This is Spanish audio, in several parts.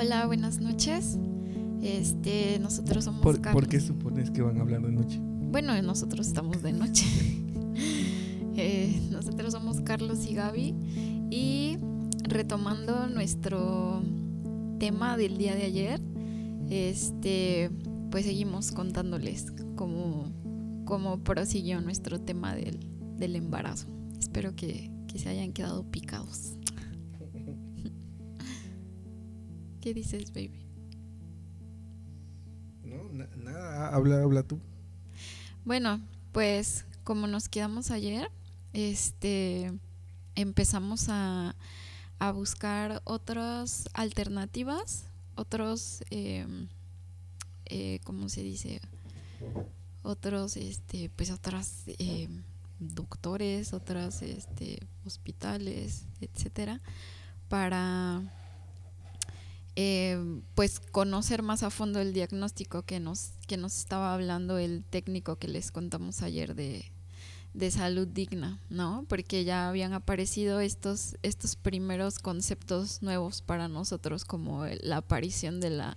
Hola, buenas noches. Este, nosotros somos ¿Por, Carlos. ¿por qué supones que van a hablar de noche? Bueno, nosotros estamos de noche. Eh, nosotros somos Carlos y Gaby y retomando nuestro tema del día de ayer, este, pues seguimos contándoles cómo, cómo prosiguió nuestro tema del, del embarazo. Espero que, que se hayan quedado picados. ¿Qué dices, baby? No, na- nada, habla, habla tú. Bueno, pues como nos quedamos ayer, este empezamos a, a buscar otras alternativas, otros, eh, eh, ¿cómo se dice? Otros, este, pues otras eh, doctores, otras, este, hospitales, etcétera, para eh, pues conocer más a fondo el diagnóstico que nos, que nos estaba hablando el técnico que les contamos ayer de, de salud digna, ¿no? Porque ya habían aparecido estos, estos primeros conceptos nuevos para nosotros, como la aparición de la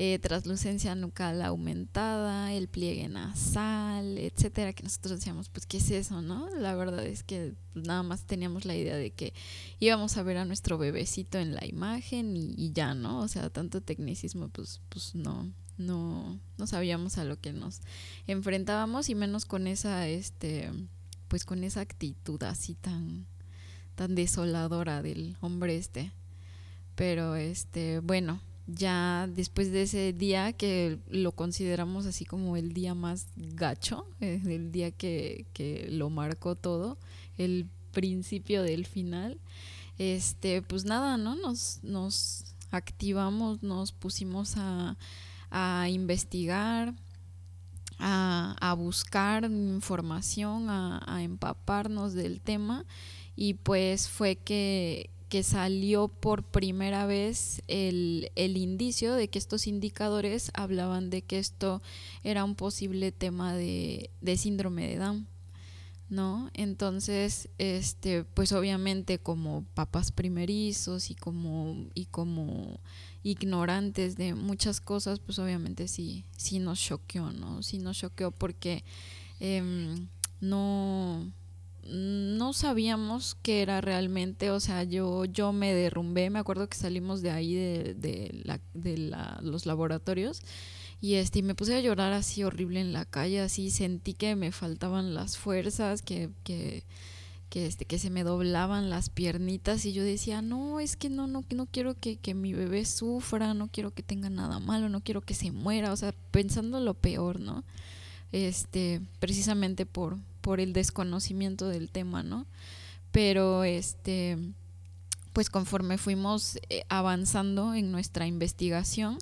eh, translucencia nucal aumentada, el pliegue nasal, etcétera, que nosotros decíamos, pues, ¿qué es eso, no? La verdad es que pues, nada más teníamos la idea de que íbamos a ver a nuestro bebecito en la imagen y, ya, ¿no? O sea, tanto tecnicismo, pues, pues no, no, no sabíamos a lo que nos enfrentábamos y menos con esa, este, pues con esa actitud así tan, tan desoladora del hombre este. Pero, este, bueno, ya después de ese día que lo consideramos así como el día más gacho, eh, el día que, que lo marcó todo, el principio del final, este, pues nada, ¿no? Nos, nos activamos, nos pusimos a, a investigar, a, a buscar información, a, a empaparnos del tema y pues fue que, que salió por primera vez el, el indicio de que estos indicadores hablaban de que esto era un posible tema de, de síndrome de Down. ¿no? Entonces, este, pues obviamente como papás primerizos y como, y como ignorantes de muchas cosas, pues obviamente sí, sí nos choqueó, ¿no? Sí nos choqueó porque em, no, no sabíamos qué era realmente, o sea, yo, yo me derrumbé, me acuerdo que salimos de ahí de, de, la, de la, los laboratorios y este me puse a llorar así horrible en la calle, así sentí que me faltaban las fuerzas, que, que, que este, que se me doblaban las piernitas y yo decía, no, es que no, no, no quiero que, que mi bebé sufra, no quiero que tenga nada malo, no quiero que se muera, o sea, pensando lo peor, ¿no? Este, precisamente por, por el desconocimiento del tema, ¿no? Pero este, pues conforme fuimos eh, avanzando en nuestra investigación,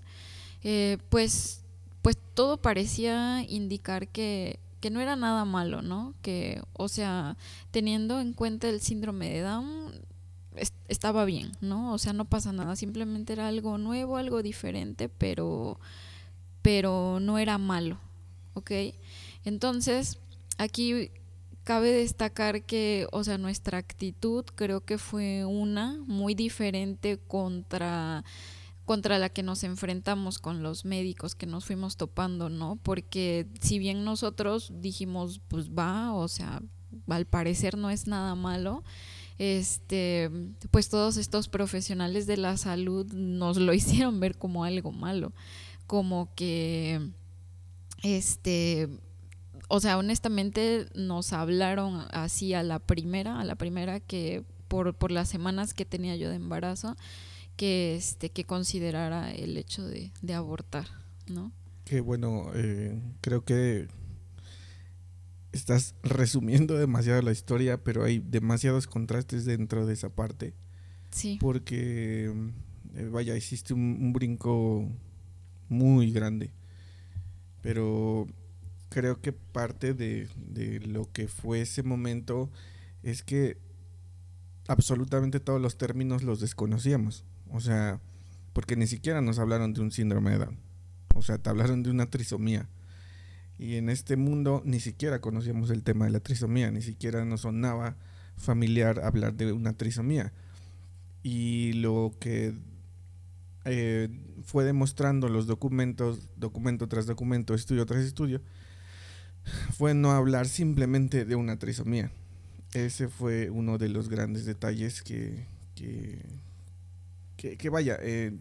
eh, pues, pues todo parecía indicar que, que no era nada malo, ¿no? Que, o sea, teniendo en cuenta el síndrome de Down, est- estaba bien, ¿no? O sea, no pasa nada, simplemente era algo nuevo, algo diferente, pero, pero no era malo, ¿ok? Entonces, aquí cabe destacar que, o sea, nuestra actitud creo que fue una muy diferente contra contra la que nos enfrentamos con los médicos que nos fuimos topando, ¿no? Porque si bien nosotros dijimos, pues va, o sea, al parecer no es nada malo, este, pues todos estos profesionales de la salud nos lo hicieron ver como algo malo, como que, este, o sea, honestamente nos hablaron así a la primera, a la primera que por, por las semanas que tenía yo de embarazo, que este que considerara el hecho de, de abortar, ¿no? Que bueno, eh, creo que estás resumiendo demasiado la historia, pero hay demasiados contrastes dentro de esa parte. Sí, Porque, eh, vaya, hiciste un, un brinco muy grande. Pero creo que parte de, de lo que fue ese momento es que absolutamente todos los términos los desconocíamos. O sea, porque ni siquiera nos hablaron de un síndrome de Down. O sea, te hablaron de una trisomía. Y en este mundo ni siquiera conocíamos el tema de la trisomía, ni siquiera nos sonaba familiar hablar de una trisomía. Y lo que eh, fue demostrando los documentos, documento tras documento, estudio tras estudio, fue no hablar simplemente de una trisomía. Ese fue uno de los grandes detalles que, que, vaya, eh,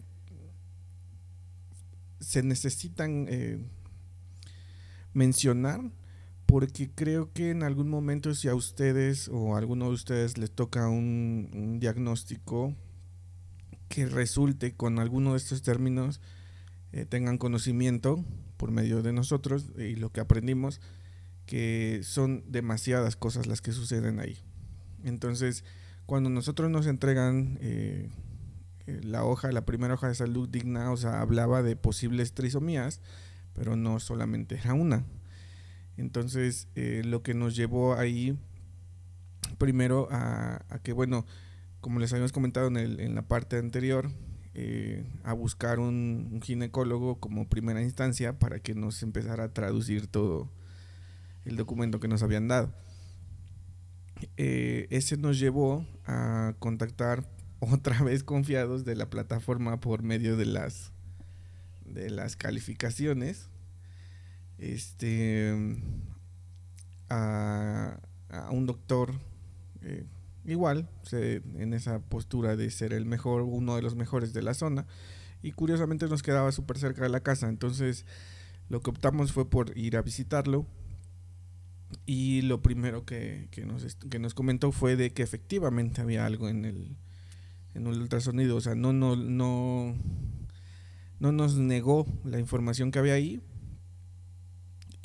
se necesitan eh, mencionar porque creo que en algún momento si a ustedes o a alguno de ustedes les toca un, diagnóstico que resulte con alguno de estos términos, eh, tengan conocimiento por medio de nosotros y lo que aprendimos, que son demasiadas cosas las que suceden ahí. Entonces, cuando nosotros nos entregan eh, eh, la hoja, la primera hoja de salud digna, o sea, hablaba de posibles trisomías, pero no solamente era una. Entonces, eh, lo que nos llevó ahí, primero a, que, bueno, como les habíamos comentado en, la parte anterior, eh, a buscar un, ginecólogo como primera instancia para que nos empezara a traducir todo el documento que nos habían dado. Eh, ese nos llevó a contactar otra vez confiados de la plataforma por medio de las de las calificaciones este, a, un doctor eh, igual, en esa postura de ser el mejor, uno de los mejores de la zona, y curiosamente nos quedaba súper cerca de la casa, entonces lo que optamos fue por ir a visitarlo. Y lo primero que, nos, que nos comentó fue de que efectivamente había algo en el, en el ultrasonido. O sea, no, no, no, no nos negó la información que había ahí,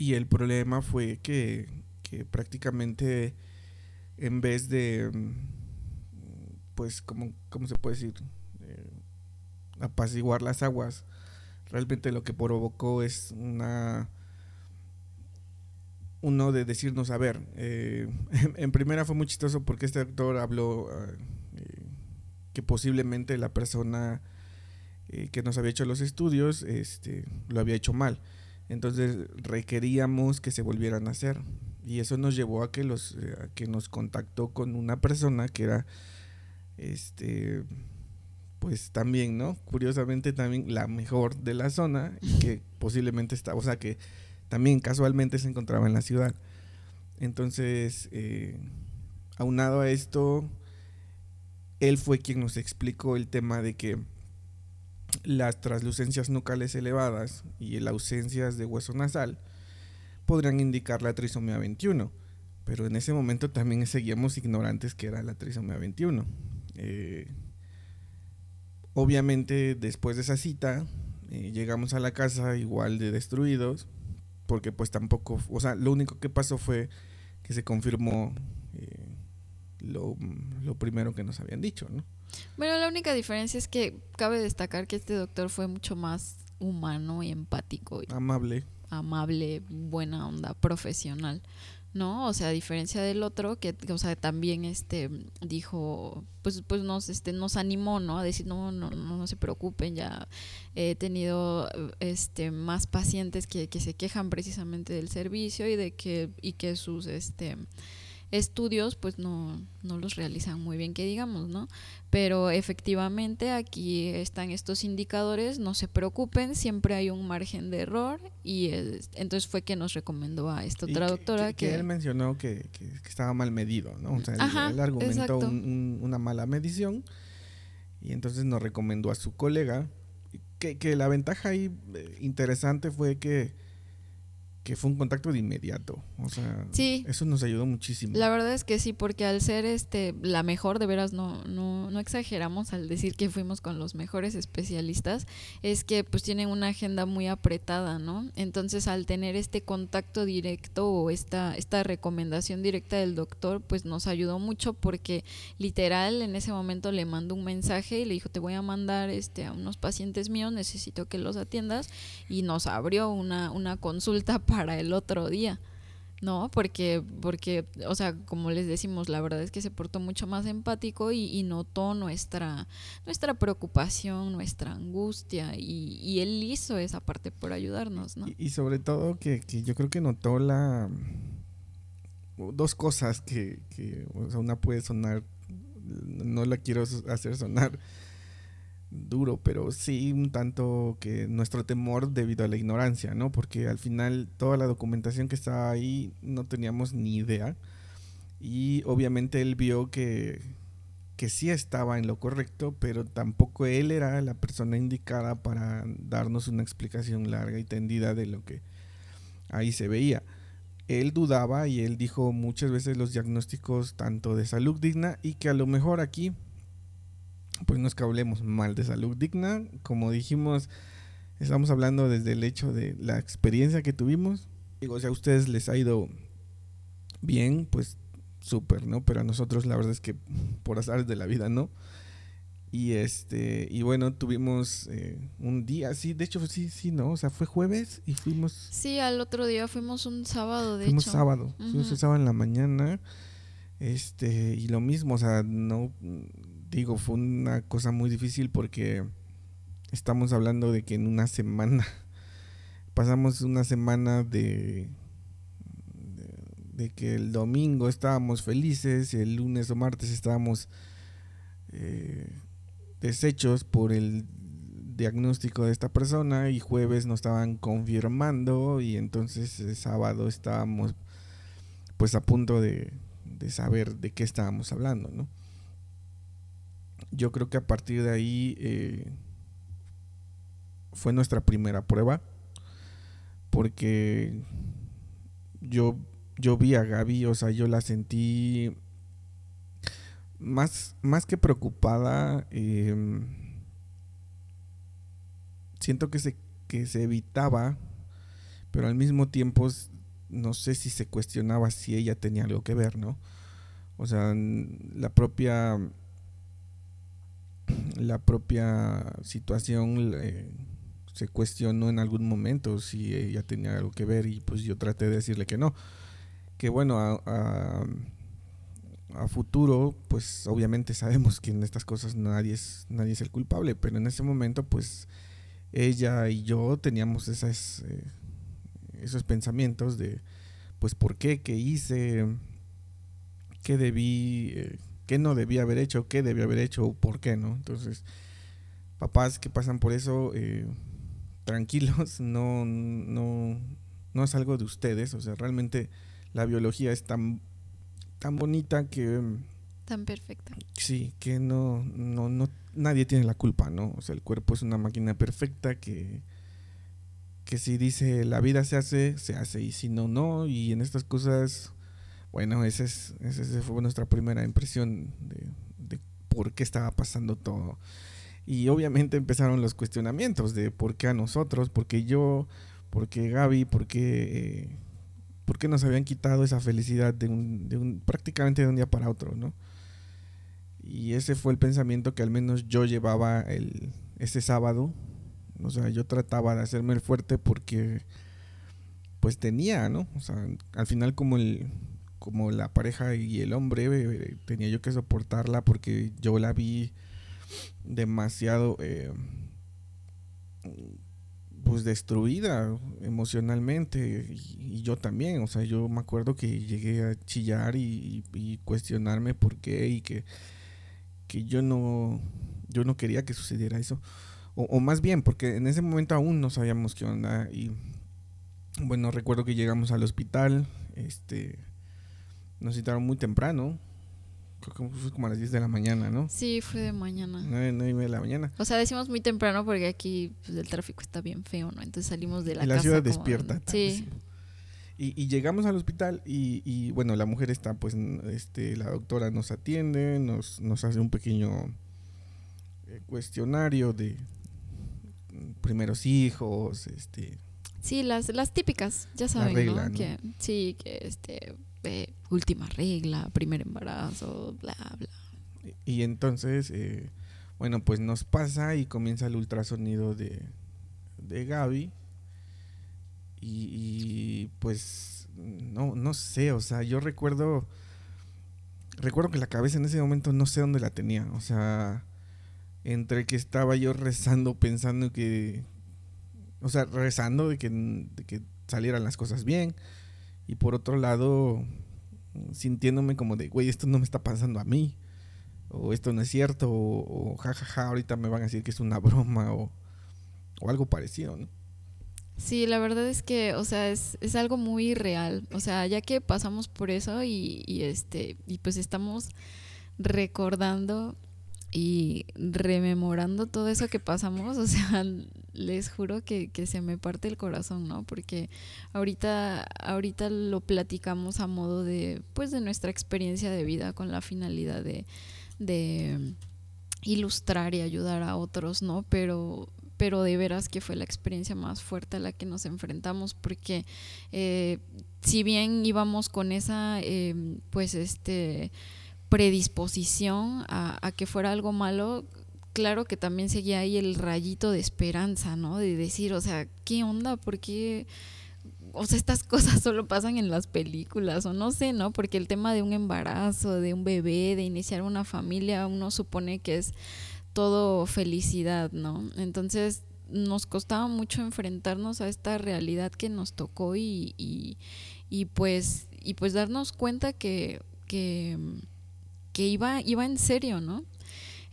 y el problema fue que, prácticamente en vez de, pues, como, ¿cómo se puede decir? Eh, apaciguar las aguas, realmente lo que provocó es una uno de decirnos, a ver, eh, en, primera fue muy chistoso porque este doctor habló eh, que posiblemente la persona que nos había hecho los estudios este, lo había hecho mal. Entonces requeríamos que se volvieran a hacer. Y eso nos llevó a que, los, eh, que nos contactó con una persona que era, este, pues también, ¿no? Curiosamente también la mejor de la zona y que posiblemente estaba, o sea, que también casualmente se encontraba en la ciudad. Entonces, eh, aunado a esto, él fue quien nos explicó el tema de que las translucencias nucales elevadas y las ausencias de hueso nasal podrían indicar la trisomía 21, pero en ese momento también seguíamos ignorantes que era la trisomía 21. Eh, obviamente después de esa cita eh, llegamos a la casa igual de destruidos, porque pues tampoco, o sea, lo único que pasó fue que se confirmó eh, lo, lo primero que nos habían dicho, ¿no? Bueno, la única diferencia es que cabe destacar que este doctor fue mucho más humano y empático. amable. Amable, buena onda, profesional. ¿no? O sea, a diferencia del otro que, o sea, también este dijo, pues pues nos este nos animó, ¿no? A decir, "No, no no, no se preocupen, ya he tenido este más pacientes que, que se quejan precisamente del servicio y de que y que sus este estudios pues no, no los realizan muy bien que digamos, ¿no? Pero efectivamente aquí están estos indicadores, no se preocupen, siempre hay un margen de error y entonces fue que nos recomendó a esta otra doctora que, él mencionó que, estaba mal medido, ¿no? O sea, él, argumentó una mala medición y entonces nos recomendó a su colega que, que la ventaja ahí eh, interesante fue que que fue un contacto de inmediato. O sea, eso nos ayudó muchísimo. La verdad es que sí, porque al ser este la mejor, de veras no, no, no exageramos al decir que fuimos con los mejores especialistas, es que pues tienen una agenda muy apretada, ¿no? Entonces al tener este contacto directo o esta, esta recomendación directa del doctor, pues nos ayudó mucho porque literal en ese momento le mandó un mensaje y le dijo, te voy a mandar este a unos pacientes míos, necesito que los atiendas y nos abrió una, una consulta para el otro día. ¿no? Porque, porque, o sea, como les decimos, la verdad es que se portó mucho más empático y, notó nuestra, nuestra preocupación, nuestra angustia, y, él hizo esa parte por ayudarnos, ¿no? Y, sobre todo que, yo creo que notó la dos cosas que, que o sea, una puede sonar, no la quiero hacer sonar duro, pero sí un tanto que nuestro temor debido a la ignorancia, ¿no? Porque al final toda la documentación que estaba ahí no teníamos ni idea. Y obviamente él vio que, que sí estaba en lo correcto, pero tampoco él era la persona indicada para darnos una explicación larga y tendida de lo que ahí se veía. Él dudaba y él dijo muchas veces los diagnósticos tanto de salud digna y que a lo mejor aquí pues no es que hablemos mal de salud digna, como dijimos, estamos hablando desde el hecho de la experiencia que tuvimos. Digo, si a ustedes les ha ido bien, pues súper, ¿no? Pero a nosotros la verdad es que por azares de la vida, ¿no? Y este, y bueno, tuvimos eh, un día, sí, de hecho sí, sí, ¿no? O sea, fue jueves y fuimos... Sí, al otro día fuimos un sábado, de fuimos hecho. sábado, fuimos sábado en la mañana, este, y lo mismo, o sea, no, digo, fue una cosa muy difícil porque estamos hablando de que en una semana, pasamos una semana de, de, que el domingo estábamos felices, el lunes o martes estábamos eh, deshechos por el diagnóstico de esta persona y jueves nos estaban confirmando y entonces el sábado estábamos pues a punto de, de saber de qué estábamos hablando, ¿no? Yo creo que a partir de ahí eh, fue nuestra primera prueba. Porque yo, yo vi a Gaby, o sea, yo la sentí más, más que preocupada. Em, siento que se, que se evitaba, pero al mismo tiempo no sé si se cuestionaba si ella tenía algo que ver, ¿no? O sea, la propia la propia situación se cuestionó en algún momento si ella tenía algo que ver y pues yo traté de decirle que no. Que bueno, a, a, futuro pues obviamente sabemos que en estas cosas nadie es, nadie es el culpable, pero en ese momento pues ella y yo teníamos esas, eh, esos pensamientos de pues por qué, qué hice, qué debí... Eh, qué no debía haber hecho, qué debía haber hecho o por qué, ¿no? Entonces, papás que pasan por eso, eh, tranquilos, no, no, no es algo de ustedes, o sea, realmente la biología es tan, tan bonita que... Tan perfecta. Sí, que no, no, no, nadie tiene la culpa, ¿no? O sea, el cuerpo es una máquina perfecta que, que si dice la vida se hace, se hace, y si no, no, y en estas cosas bueno, esa, es, esa fue nuestra primera impresión de, por qué estaba pasando todo. Y obviamente empezaron los cuestionamientos de por qué a nosotros, por qué yo, por qué Gaby, por qué, eh, por qué nos habían quitado esa felicidad de un, de un, prácticamente de un día para otro, ¿no? Y ese fue el pensamiento que al menos yo llevaba el, ese sábado. O sea, yo trataba de hacerme el fuerte porque pues tenía, ¿no? O sea, al final como el, como la pareja y el hombre, eh, tenía yo que soportarla porque yo la vi demasiado eh, pues destruida emocionalmente y, yo también, o sea, yo me acuerdo que llegué a chillar y, cuestionarme por qué y que, que yo no yo no quería que sucediera eso. O, o, más bien porque en ese momento aún no sabíamos qué onda y bueno recuerdo que llegamos al hospital este nos citaron muy temprano. Creo que fue como a las 10 de la mañana, ¿no? Sí, fue de mañana. 9, 9 y media de la mañana. O sea, decimos muy temprano porque aquí pues, el tráfico está bien feo, ¿no? Entonces salimos de la, y la ciudad despierta. Sí. Y, y, llegamos al hospital y, y, bueno, la mujer está, pues, este, la doctora nos atiende, nos, nos hace un pequeño eh, cuestionario de primeros hijos, este... Sí, las, las típicas, ya saben, ¿no? Que, sí, que este última regla, primer embarazo, bla, bla. Y, entonces, eh, bueno, pues nos pasa y comienza el ultrasonido de, de Gaby. Y, pues, no, no sé, o sea, yo recuerdo, recuerdo que la cabeza en ese momento no sé dónde la tenía, o sea, entre que estaba yo rezando, pensando que, o sea, rezando de que, de que salieran las cosas bien y por otro lado, sintiéndome como de, güey, esto no me está pasando a mí. o esto no es cierto, o, jajaja, ahorita me van a decir que es una broma, o, o algo parecido, ¿no? Sí, la verdad es que, o sea, es, es algo muy real. O sea, ya que pasamos por eso y, y este, y pues estamos recordando y rememorando todo eso que pasamos, o sea, les juro que, que, se me parte el corazón, ¿no? Porque ahorita, ahorita lo platicamos a modo de, pues, de nuestra experiencia de vida con la finalidad de, de ilustrar y ayudar a otros, ¿no? Pero, pero de veras que fue la experiencia más fuerte a la que nos enfrentamos, porque eh, si bien íbamos con esa, eh, pues, este predisposición a, a que fuera algo malo, claro que también seguía ahí el rayito de esperanza, ¿no? De decir, o sea, ¿qué onda? ¿Por qué? O sea, estas cosas solo pasan en las películas, o no sé, ¿no? Porque el tema de un embarazo, de un bebé, de iniciar una familia, uno supone que es todo felicidad, ¿no? Entonces nos costaba mucho enfrentarnos a esta realidad que nos tocó y, y, y pues, y pues darnos cuenta que, que, que iba, iba en serio, ¿no?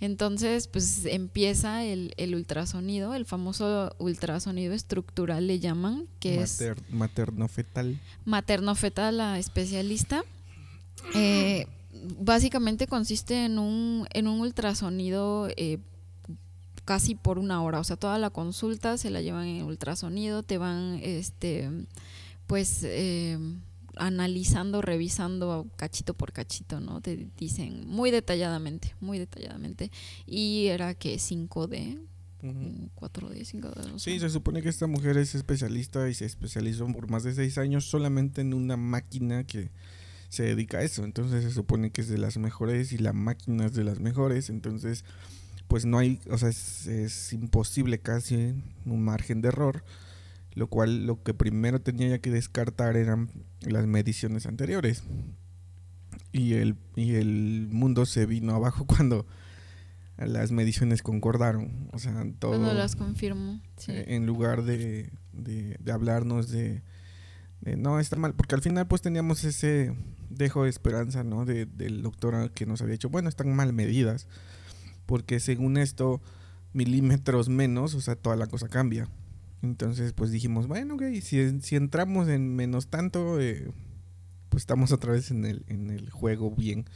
Entonces, pues empieza el, el, ultrasonido, el famoso ultrasonido estructural le llaman, que Mater, es... Materno-fetal. Materno-fetal, la especialista. Eh, básicamente consiste en un, en un ultrasonido eh, casi por una hora, o sea, toda la consulta se la llevan en ultrasonido, te van, este, pues... Eh, analizando, revisando cachito por cachito, ¿no? Te dicen muy detalladamente, muy detalladamente. Y era que 5D, 4D, 5D. No sé. Sí, se supone que esta mujer es especialista y se especializó por más de seis años solamente en una máquina que se dedica a eso. Entonces se supone que es de las mejores y la máquina es de las mejores. Entonces, pues no hay, o sea, es, es imposible casi un margen de error lo cual lo que primero tenía ya que descartar eran las mediciones anteriores. Y el, y el mundo se vino abajo cuando las mediciones concordaron. O sea, todo. Cuando las confirmó. Eh, en lugar de, de, hablarnos de, no, está mal. Porque al final, pues teníamos ese dejo de esperanza, ¿no? De, del doctor que nos había dicho, bueno, están mal medidas. Porque según esto, milímetros menos, o sea, toda la cosa cambia. Entonces, pues dijimos, bueno, ok, si, si entramos en menos tanto, eh, pues estamos otra vez en el, en el juego bien.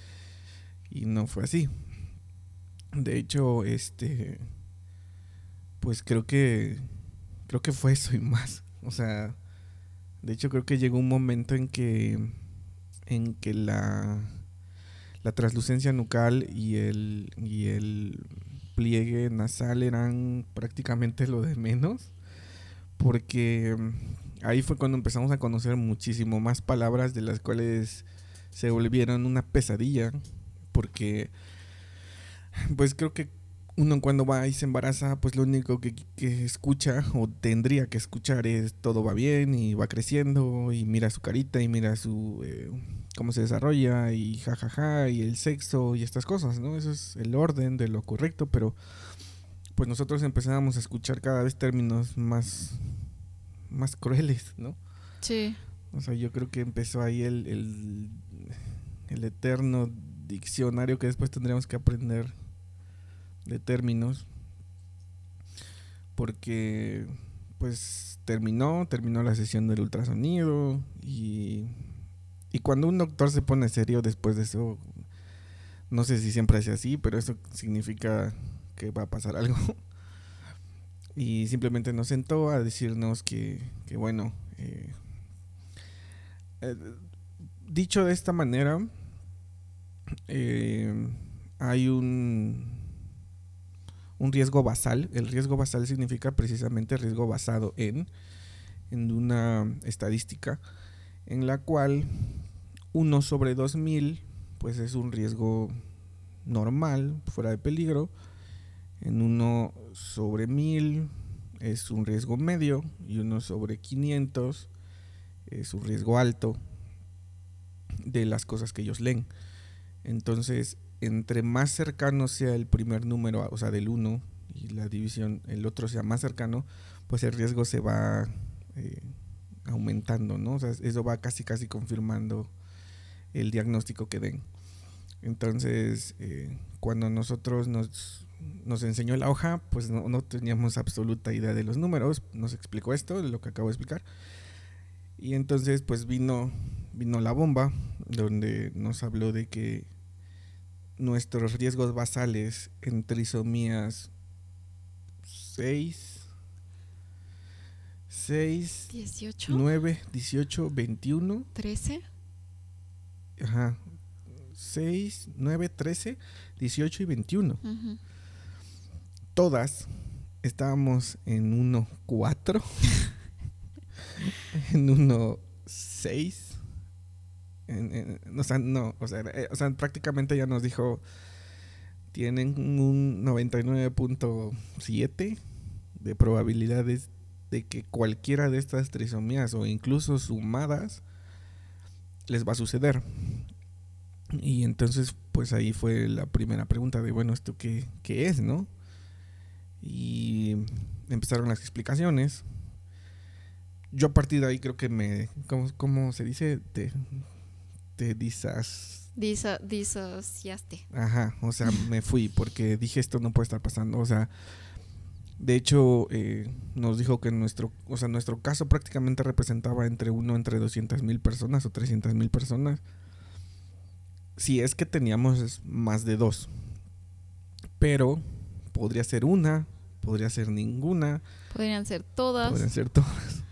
Y no fue así. De hecho, este, pues creo que, creo que fue eso y más. O sea, de hecho creo que llegó un momento en que, en que la, la translucencia nucal y el, y el pliegue nasal eran prácticamente lo de menos porque mm, ahí fue cuando empezamos a conocer muchísimo más palabras de las cuales se volvieron una pesadilla, porque pues creo que uno cuando va y se embaraza, pues lo único que, escucha o tendría que escuchar es todo va bien y va creciendo y mira su carita y mira su eh, cómo se desarrolla y jajaja y el sexo y estas cosas, ¿no? Eso es el orden de lo correcto, pero pues nosotros empezábamos a escuchar cada vez términos más, más crueles, ¿no? Sí. O sea, yo creo que empezó ahí el, el, el eterno diccionario que después tendríamos que aprender de términos. Porque pues terminó, terminó la sesión del ultrasonido y, y cuando un doctor se pone serio después de eso, no sé si siempre es así, pero eso significa que va a pasar algo. y simplemente nos sentó a decirnos que, que bueno, eh, eh, dicho de esta manera, eh, hay un, un riesgo basal. El riesgo basal significa precisamente riesgo basado en, en una estadística en la cual uno sobre 2000 pues es un riesgo normal, fuera de peligro, en uno sobre 1000 es un riesgo medio y uno sobre 500 es un riesgo alto de las cosas que ellos leen. Entonces, entre más cercano sea el primer número, o sea, del 1 y la división, el otro sea más cercano, pues el riesgo se va eh, aumentando, ¿no? O sea, eso va casi casi confirmando el diagnóstico que den. Entonces, eh, cuando nosotros nos, nos enseñó la hoja, pues no, no, teníamos absoluta idea de los números. Nos explicó esto, lo que acabo de explicar. Y entonces, pues vino, vino la bomba, donde nos habló de que nuestros riesgos basales en trisomías 6, 6, 18, 9, 18, 21, 13, ajá, 6, 9, 13, 18 y 21. ujú. Todas estábamos en 1, 4, en 1, 6. En, en- o sea, no, o sea, eh, o sea, prácticamente ya nos dijo, tienen un 99.7 de probabilidades de que cualquiera de estas trisomías o incluso sumadas les va a suceder. Y entonces, pues ahí fue la primera pregunta de, bueno, ¿esto qué, qué es, no? Y empezaron las explicaciones. Yo a partir de ahí creo que me, ¿cómo, cómo se dice? Te, te disas... Diso- disociaste. Ajá, o sea, me fui porque dije esto no puede estar pasando. O sea, de hecho, eh, nos dijo que nuestro, o sea, nuestro caso prácticamente representaba entre uno, entre 200 mil personas o 300 mil personas. Si es que teníamos más de dos. Pero podría ser una, podría ser ninguna, Podrían ser todas. podrían ser todas.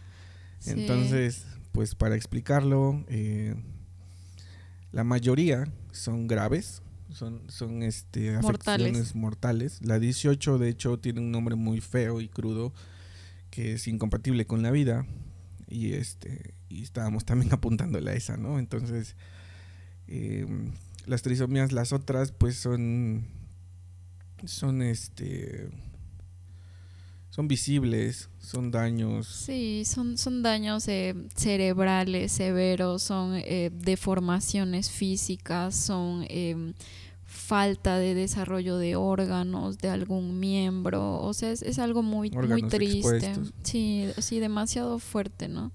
Sí. Entonces, pues para explicarlo, eh, la mayoría son graves, son, son este, Mortales. afecciones mortales. La 18, de hecho, tiene un nombre muy feo y crudo que es incompatible con la vida. Y este y estábamos también apuntándole a esa, ¿no? Entonces, eh, las trisomías, las otras, pues son. Son este. Son visibles, son daños. Sí, son, son daños eh, cerebrales severos, son eh, deformaciones físicas, son eh, falta de desarrollo de órganos de algún miembro, o sea, es, es algo muy, muy triste. expuestos. Sí, sí, demasiado fuerte, ¿no?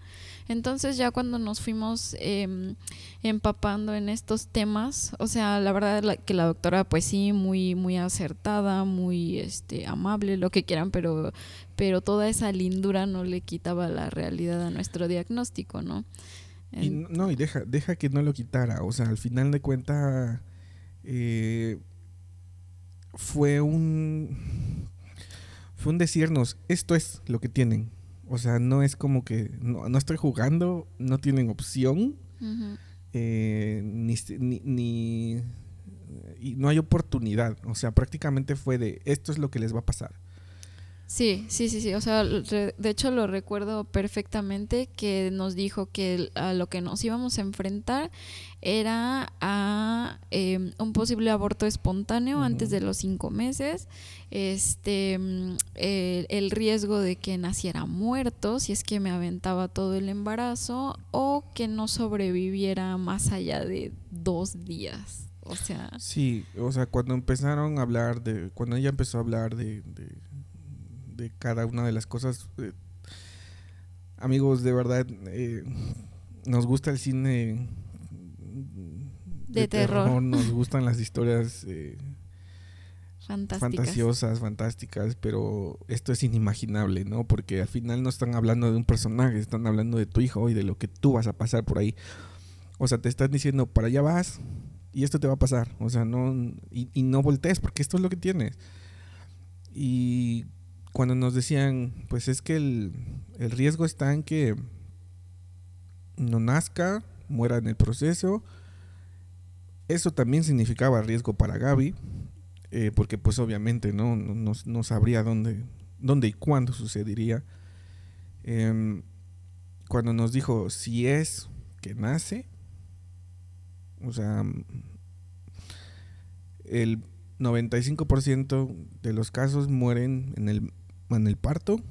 Entonces ya cuando nos fuimos em, empapando en estos temas, o sea, la verdad la- que la doctora pues sí, muy, muy acertada, muy este, amable, lo que quieran, pero, pero toda esa lindura no le quitaba la realidad a nuestro diagnóstico, ¿no? Y no, y deja, deja que no lo quitara. O sea, al final de cuentas fue un fue un decirnos, esto es lo que tienen. O sea, no es como que no, no estoy jugando, no tienen opción, eh, ni, ni, ni- y no hay oportunidad. O sea, prácticamente fue de esto es lo que les va a pasar. Sí, sí, sí, sí. O sea, de hecho lo recuerdo perfectamente que nos dijo que a lo que nos íbamos a enfrentar era a em, un posible aborto espontáneo antes de los cinco meses, este, mm, el, el riesgo de que naciera muerto si es que me aventaba todo el embarazo o que no sobreviviera más allá de dos días. O sea, Sí, o sea, cuando empezaron a hablar de, cuando ella empezó a hablar de, de, de cada una de las cosas, eh, amigos, de verdad, eh, nos gusta el cine De terror. nos gustan las historias eh, fantásticas. fantasiosas, fantásticas, pero esto es inimaginable, ¿no? Porque al final no están hablando de un personaje, están hablando de tu hijo y de lo que tú vas a pasar por ahí. O sea, te están diciendo, para allá vas y esto te va a pasar. O sea, no, y, y no voltees porque esto es lo que tienes. Y cuando nos decían, pues es que el, el riesgo está en que no nazca, muera en el proceso. Eso también significaba riesgo para Gaby, eh, porque pues obviamente no, no, no- sabría dónde, dónde y cuándo sucedería. Em, cuando nos dijo si es que nace, o sea, el 95% de los casos mueren en el, en el parto,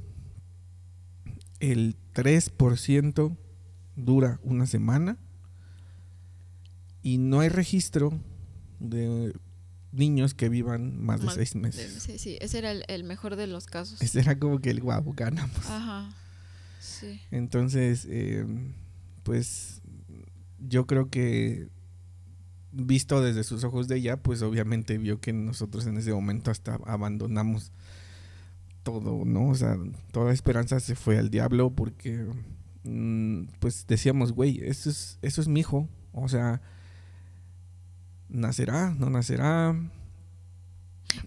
el 3% dura una semana y no hay registro de niños que vivan más de seis meses. sí, sí, ese era el, el mejor de los casos. Ese era como que el guau, ganamos. Ajá. Sí. Entonces, eh, pues yo creo que visto desde sus ojos de ella, pues obviamente vio que nosotros en ese momento hasta abandonamos todo, ¿no? O sea, toda esperanza se fue al diablo porque, mm, pues decíamos, güey, eso es, eso es mi hijo, o sea, nacerá, no nacerá.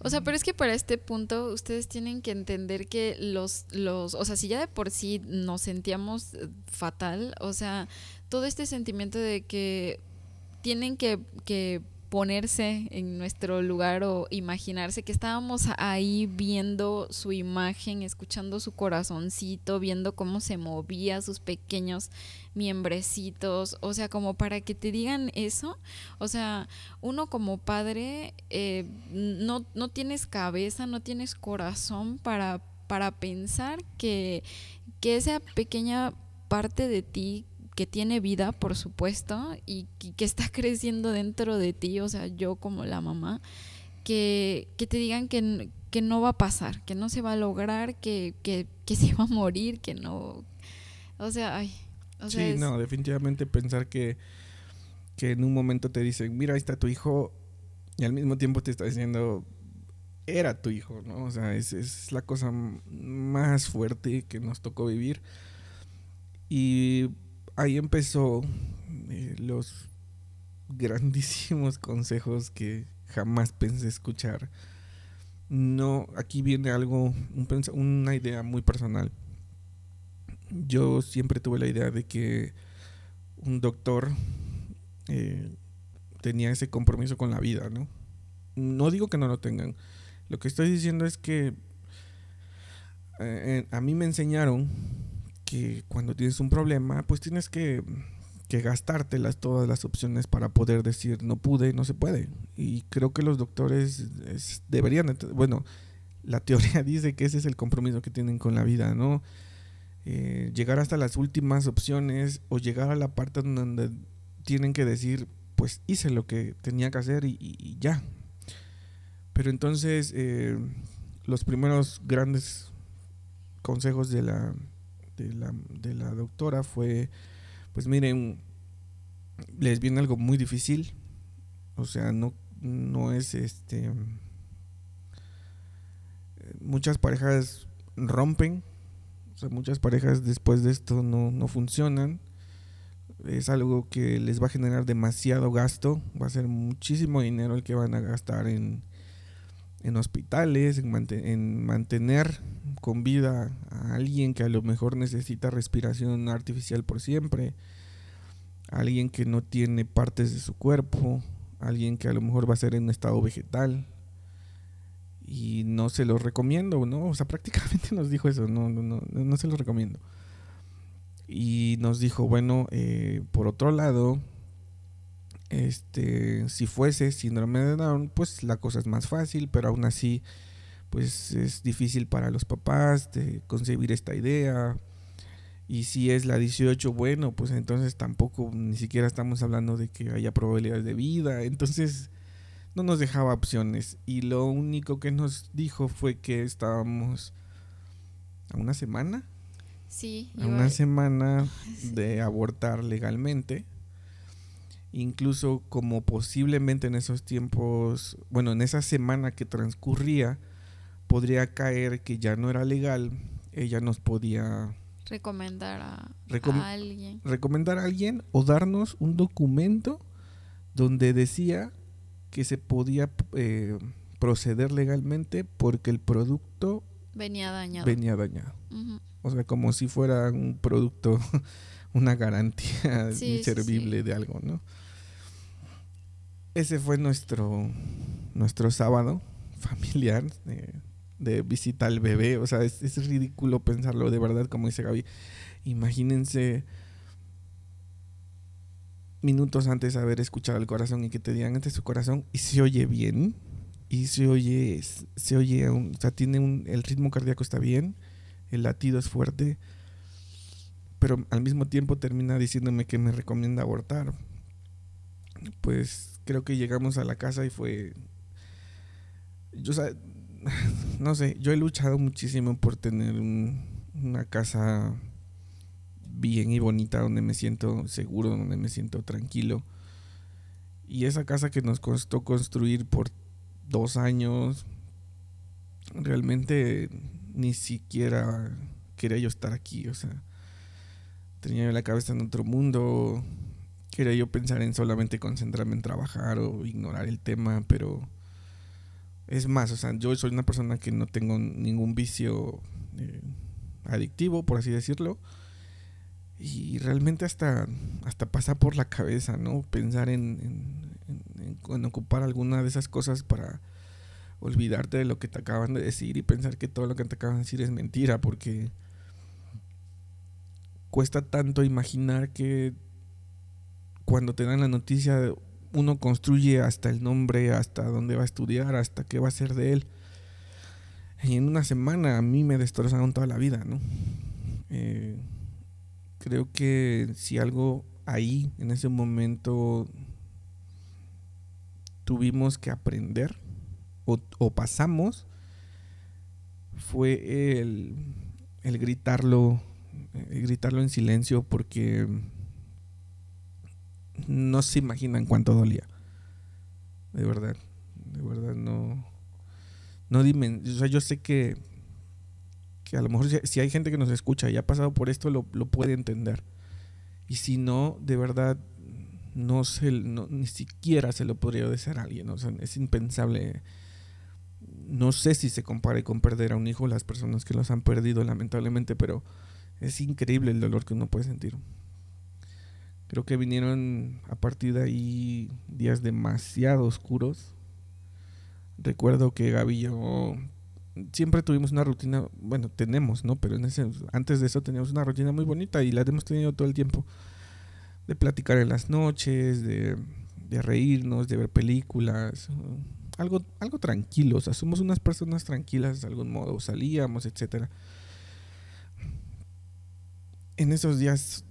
O sea, pero es que para este punto ustedes tienen que entender que los, los, o sea, si ya de por sí nos sentíamos eh, fatal, o sea, todo este sentimiento de que tienen que, que ponerse en nuestro lugar o imaginarse que estábamos ahí viendo su imagen, escuchando su corazoncito, viendo cómo se movía sus pequeños miembrecitos, o sea, como para que te digan eso, o sea, uno como padre eh, no, no tienes cabeza, no tienes corazón para, para pensar que, que esa pequeña parte de ti que tiene vida, por supuesto, y que, está creciendo dentro de ti, o sea, yo como la mamá, que, te digan que, que, no va a pasar, que no se va a lograr, que, que, se va a morir, que no... O sea, ay. O sí, no, definitivamente pensar que, que en un momento te dicen, mira, ahí está tu hijo, y al mismo tiempo te está diciendo, era tu hijo, ¿no? O sea, es, es la cosa más fuerte que nos tocó vivir. Y ahí empezó eh, los grandísimos consejos que jamás pensé escuchar. No, aquí viene algo, una idea muy personal. Yo siempre tuve la idea de que un doctor eh, tenía ese compromiso con la vida, ¿no? No digo que no lo tengan. Lo que estoy diciendo es que eh, a mí me enseñaron que cuando tienes un problema, pues tienes que, que gastártelas todas las opciones para poder decir no pude, no se puede. Y creo que los doctores deberían, bueno, la teoría dice que ese es el compromiso que tienen con la vida, ¿no? Eh, llegar hasta las últimas opciones o llegar a la parte donde tienen que decir, pues hice lo que tenía que hacer y, ya. Pero entonces, eh, los primeros grandes consejos de la de la, de la doctora fue, pues miren, les viene algo muy difícil, o sea, no, no es este... Muchas parejas rompen, o sea, muchas parejas después de esto no, no funcionan, es algo que les va a generar demasiado gasto, va a ser muchísimo dinero el que van a gastar en, en hospitales, en, en, mantener con vida a alguien que a lo mejor necesita respiración artificial por siempre, alguien que no tiene partes de su cuerpo, alguien que a lo mejor va a ser en un estado vegetal. Y no se lo recomiendo, ¿no? O sea, prácticamente nos dijo eso, no, no, no, se lo recomiendo. Y nos dijo, bueno, eh, por otro lado, este, si fuese síndrome de Down, pues la cosa es más fácil, pero aún así, pues es difícil para los papás de concebir esta idea. Y si es la 18, bueno, pues entonces tampoco ni siquiera estamos hablando de que haya probabilidades de vida. Entonces no nos dejaba opciones. Y lo único que nos dijo fue que estábamos a una semana. Sí. A una semana de abortar legalmente incluso como posiblemente en esos tiempos, bueno, en esa semana que transcurría, podría caer que ya no era legal, ella nos podía recomendar a, alguien. Recomendar a alguien o darnos un documento donde decía que se podía eh, proceder legalmente porque el producto venía dañado. Venía dañado. O sea, como si fuera un producto una garantía inservible de algo, ¿no? Ese fue nuestro, nuestro sábado familiar de, visita al bebé. O sea, es, es, ridículo pensarlo, de verdad, como dice Gaby. Imagínense minutos antes de haber escuchado el corazón y que te digan antes su corazón y se oye bien y se oye se oye o sea tiene un el ritmo cardíaco está bien el latido es fuerte pero al mismo tiempo termina diciéndome que me recomienda abortar. Pues creo que llegamos a la casa y fue... Yo, no sé, yo he luchado muchísimo por tener una casa bien y bonita donde me siento seguro, donde me siento tranquilo. Y esa casa que nos costó construir por dos años, realmente ni siquiera quería yo estar aquí, o sea, tenía yo la cabeza en otro mundo, quería yo pensar en solamente concentrarme en trabajar o ignorar el tema, pero es más, o sea, yo soy una persona que no tengo ningún vicio eh, adictivo, por así decirlo. Y realmente hasta, hasta pasa por la cabeza, ¿no? Pensar en, en, ocupar alguna de esas cosas para olvidarte de lo que te acaban de decir y pensar que todo lo que te acaban de decir es mentira, porque cuesta tanto imaginar que cuando te dan la noticia uno construye hasta el nombre, hasta dónde va a estudiar, hasta qué va a ser de él. Y en una semana a mí me destrozaron toda la vida, ¿no? Eh, creo que si algo ahí, en ese momento, tuvimos que aprender o, pasamos, fue el, gritarlo, el gritarlo en silencio porque no se imaginan cuánto dolía. De verdad, de verdad no. No dime, o sea, yo sé que, que a lo mejor si, hay gente que nos escucha y ha pasado por esto, lo, puede entender. Y si no, de verdad, no se, ni siquiera se lo podría decir a alguien. O sea, es impensable. No sé si se compare con perder a un hijo las personas que los han perdido, lamentablemente, pero es increíble el dolor que uno puede sentir. Creo que vinieron a partir de ahí días demasiado oscuros. Recuerdo que Gaby y yo siempre tuvimos una rutina, bueno, tenemos, ¿no? Pero en ese, antes de eso teníamos una rutina muy bonita y la hemos tenido todo el tiempo. De platicar en las noches, de, de reírnos, de ver películas, algo, algo tranquilo. O sea, somos unas personas tranquilas de algún modo, salíamos, etcétera. En esos días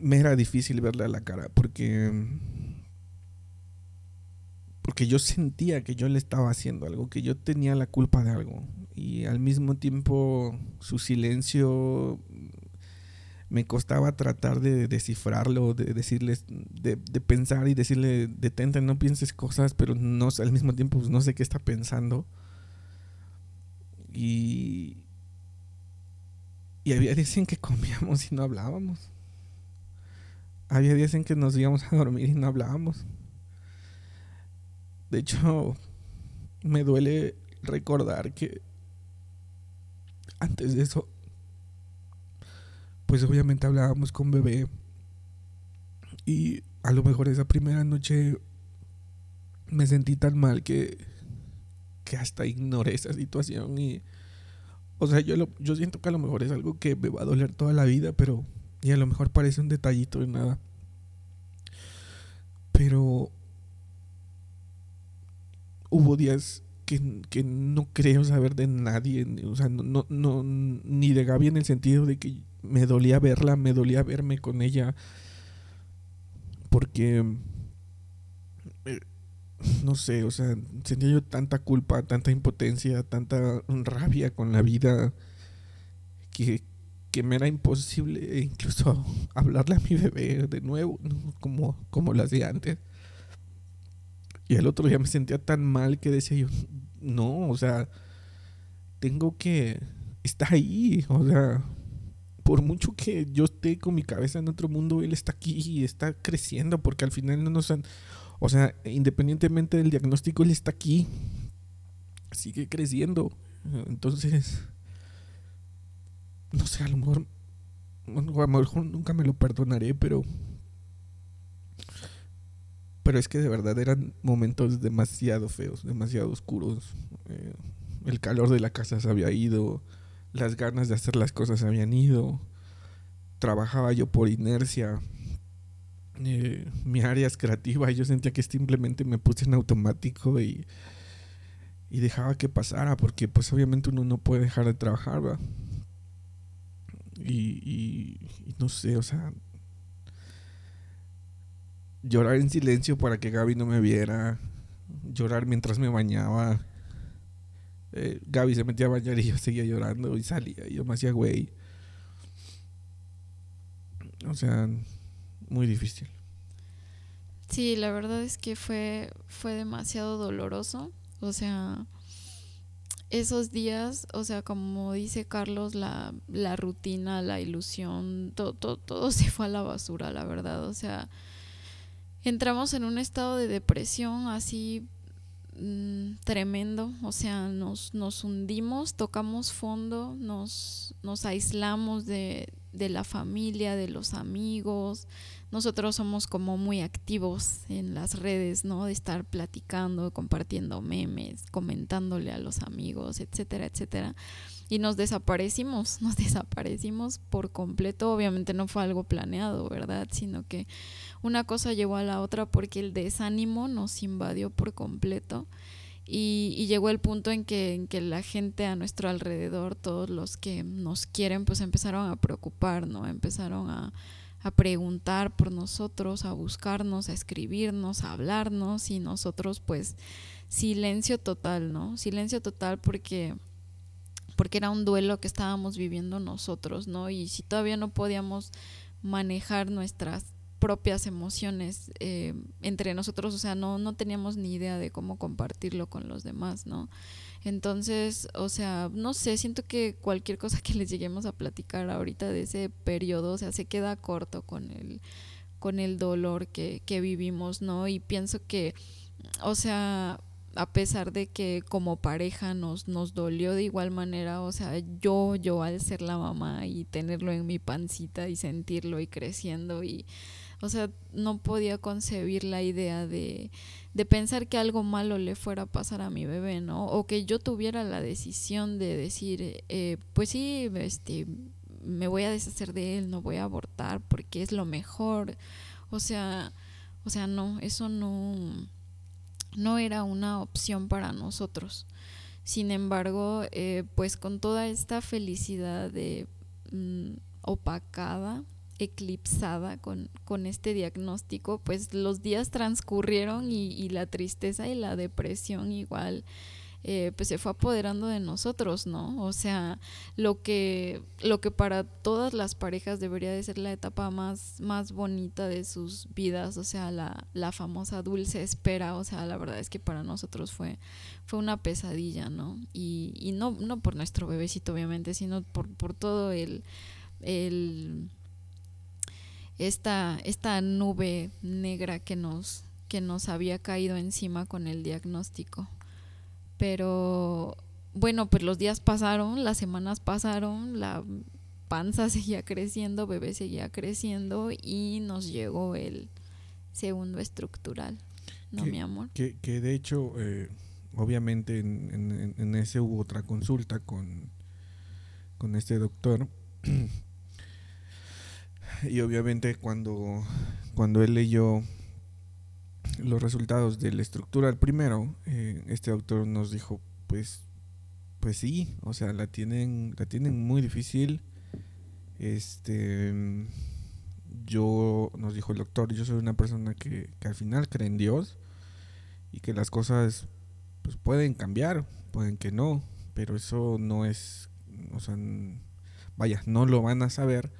me era difícil verle a la cara porque porque yo sentía que yo le estaba haciendo algo, que yo tenía la culpa de algo y al mismo tiempo su silencio me costaba tratar de descifrarlo, de decirles, de, pensar y decirle, detente, no pienses cosas, pero no al mismo tiempo pues, no sé qué está pensando. Y, y había días en que comíamos y no hablábamos. Había días en que nos íbamos a dormir y no hablábamos. De hecho, me duele recordar que antes de eso, pues obviamente hablábamos con bebé. Y a lo mejor esa primera noche me sentí tan mal que, que hasta ignoré esa situación. Y, o sea, yo, yo siento que a lo mejor es algo que me va a doler toda la vida, pero y a lo mejor parece un detallito de nada. Pero hubo días que, que, no creo saber de nadie, o sea, no, no, ni de Gaby en el sentido de que me dolía verla, me dolía verme con ella, porque, eh, no sé, o sea, sentía yo tanta culpa, tanta impotencia, tanta rabia con la vida, que, que me era imposible incluso hablarle a mi bebé de nuevo, como, como lo hacía antes. Y el otro día me sentía tan mal que decía yo, no, o sea, tengo que... Está ahí, o sea, por mucho que yo esté con mi cabeza en otro mundo, él está aquí y está creciendo porque al final no nos han... O sea, independientemente del diagnóstico, él está aquí. Sigue creciendo. Entonces, no sé, a lo mejor, a lo mejor nunca me lo perdonaré, pero... Pero es que de verdad eran momentos demasiado feos, demasiado oscuros. Eh, el calor de la casa se había ido, las ganas de hacer las cosas se habían ido. Trabajaba yo por inercia. Eh, mi área es creativa yo sentía que simplemente me puse en automático y, y dejaba que pasara porque pues obviamente uno no puede dejar de trabajar, ¿verdad? Y, no sé, o sea, llorar en silencio para que Gaby no me viera, llorar mientras me bañaba. Eh, Gaby se metía a bañar y yo seguía llorando y salía y yo me hacía güey. O sea, muy difícil. Sí, la verdad es que fue, fue demasiado doloroso. O sea, esos días, o sea, como dice Carlos, la, la rutina, la ilusión, todo, todo, todo se fue a la basura, la verdad. O sea, entramos en un estado de depresión así mm, tremendo, o sea, nos, nos hundimos, tocamos fondo, nos, nos aislamos de, de la familia, de los amigos. Nosotros somos como muy activos en las redes, ¿no? De estar platicando, compartiendo memes, comentándole a los amigos, etcétera, etcétera. Y nos desaparecimos, nos desaparecimos por completo. Obviamente no fue algo planeado, ¿verdad? Sino que una cosa llevó a la otra porque el desánimo nos invadió por completo. Y, llegó el punto en que, en que la gente a nuestro alrededor, todos los que nos quieren, pues empezaron a preocupar, ¿no? Empezaron a, a preguntar por nosotros, a buscarnos, a escribirnos, a hablarnos y nosotros pues silencio total, ¿no? Silencio total porque porque era un duelo que estábamos viviendo nosotros, ¿no? Y si todavía no podíamos manejar nuestras propias emociones eh, entre nosotros, o sea, no, no teníamos ni idea de cómo compartirlo con los demás, ¿no? Entonces, o sea, no sé, siento que cualquier cosa que les lleguemos a platicar ahorita de ese periodo, o sea, se queda corto con el, con el dolor que, que vivimos, ¿no? Y pienso que, o sea, a pesar de que como pareja nos, nos dolió de igual manera, o sea, yo, yo al ser la mamá y tenerlo en mi pancita y sentirlo y creciendo y, o sea, no podía concebir la idea de, de pensar que algo malo le fuera a pasar a mi bebé, ¿no? O que yo tuviera la decisión de decir, eh, pues sí, este, me voy a deshacer de él, no voy a abortar porque es lo mejor. O sea, o sea, no, eso no no era una opción para nosotros. Sin embargo, eh, pues con toda esta felicidad de, mm, opacada, eclipsada con, con, este diagnóstico, pues los días transcurrieron y, y la tristeza y la depresión igual eh, pues se fue apoderando de nosotros, ¿no? O sea, lo que, lo que para todas las parejas debería de ser la etapa más, más bonita de sus vidas, o sea, la, la famosa dulce espera, o sea, la verdad es que para nosotros fue, fue una pesadilla, ¿no? Y, y no, no por nuestro bebecito, obviamente, sino por, por todo el, el esta, esta nube negra que nos, que nos había caído encima con el diagnóstico. Pero bueno, pues los días pasaron, las semanas pasaron, la panza seguía creciendo, bebé seguía creciendo y nos llegó el segundo estructural, ¿no, mi amor? Que, que de hecho, eh, obviamente en, en, ese hubo otra consulta con, con este doctor. y obviamente cuando, cuando él leyó los resultados de la estructura primero, eh, este doctor nos dijo, pues, pues sí, o sea, la tienen, la tienen muy difícil. Este, yo, nos dijo el doctor, yo soy una persona que, que al final cree en Dios y que las cosas, pues, pueden cambiar, pueden que no, pero eso no es, o sea, vaya, no lo van a saber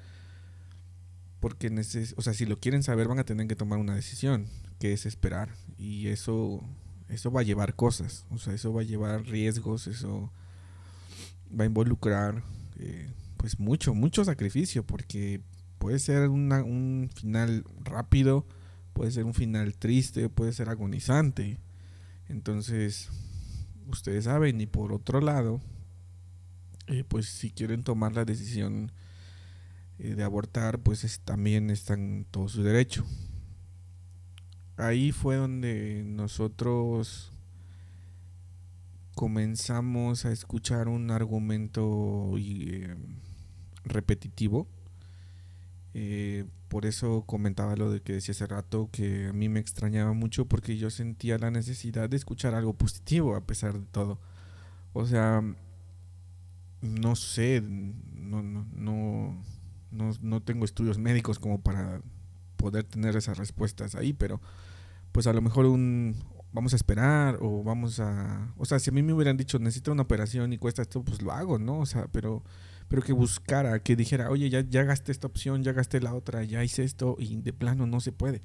porque neces o sea, si lo quieren saber van a tener que tomar una decisión que es esperar y eso eso va a llevar cosas, o sea, eso va a llevar riesgos, eso va a involucrar eh, pues mucho, mucho sacrificio porque puede ser un final rápido, puede ser un final triste, puede ser agonizante. Entonces, ustedes saben, y por otro lado, eh, pues si quieren tomar la decisión eh, de abortar, pues también están en todo su derecho ahí fue donde nosotros comenzamos a escuchar un argumento eh, repetitivo. Eh, por eso comentaba lo de que decía hace rato que a mí me extrañaba mucho porque yo sentía la necesidad de escuchar algo positivo a pesar de todo. O sea, no sé, no, no, no, no tengo estudios médicos como para poder tener esas respuestas ahí, pero pues a lo mejor un vamos a esperar o vamos a, o sea, si a mí me hubieran dicho necesito una operación y cuesta esto, pues lo hago, ¿no? O sea, pero pero que buscara, que dijera, oye, ya, ya gasté esta opción, ya gasté la otra, ya hice esto y de plano no se puede.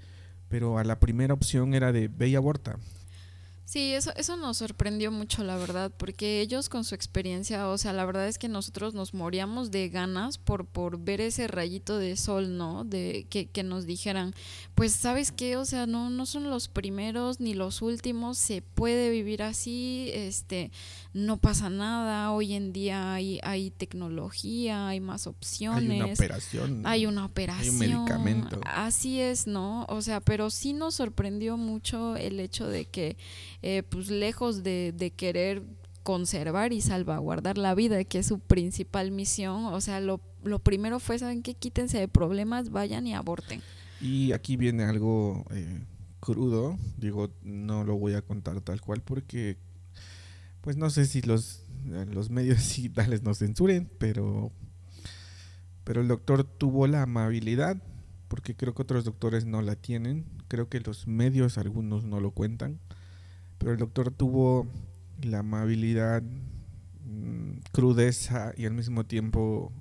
pero a la primera opción era de ve y aborta. Sí, eso, eso nos sorprendió mucho, la verdad, porque ellos con su experiencia, o sea, la verdad es que nosotros nos moríamos de ganas por, por ver ese rayito de sol, ¿no? De que, que nos dijeran, pues, ¿sabes qué? O sea, no, no son los primeros ni los últimos, se puede vivir así, este, no pasa nada, hoy en día hay, hay tecnología, hay más opciones. Hay una operación. Hay una operación. Hay un medicamento. Así es, ¿no? O sea, pero sí nos sorprendió mucho el hecho de que eh, pues lejos de, de querer conservar y salvaguardar la vida, que es su principal misión. O sea, lo, lo primero fue, ¿saben qué? Quítense de problemas, vayan y aborten. Y aquí viene algo eh, crudo, digo, no lo voy a contar tal cual porque, pues no sé si los, los medios digitales nos censuren, pero, pero el doctor tuvo la amabilidad, porque creo que otros doctores no la tienen, creo que los medios algunos no lo cuentan pero el doctor tuvo la amabilidad, mm, crudeza y al mismo tiempo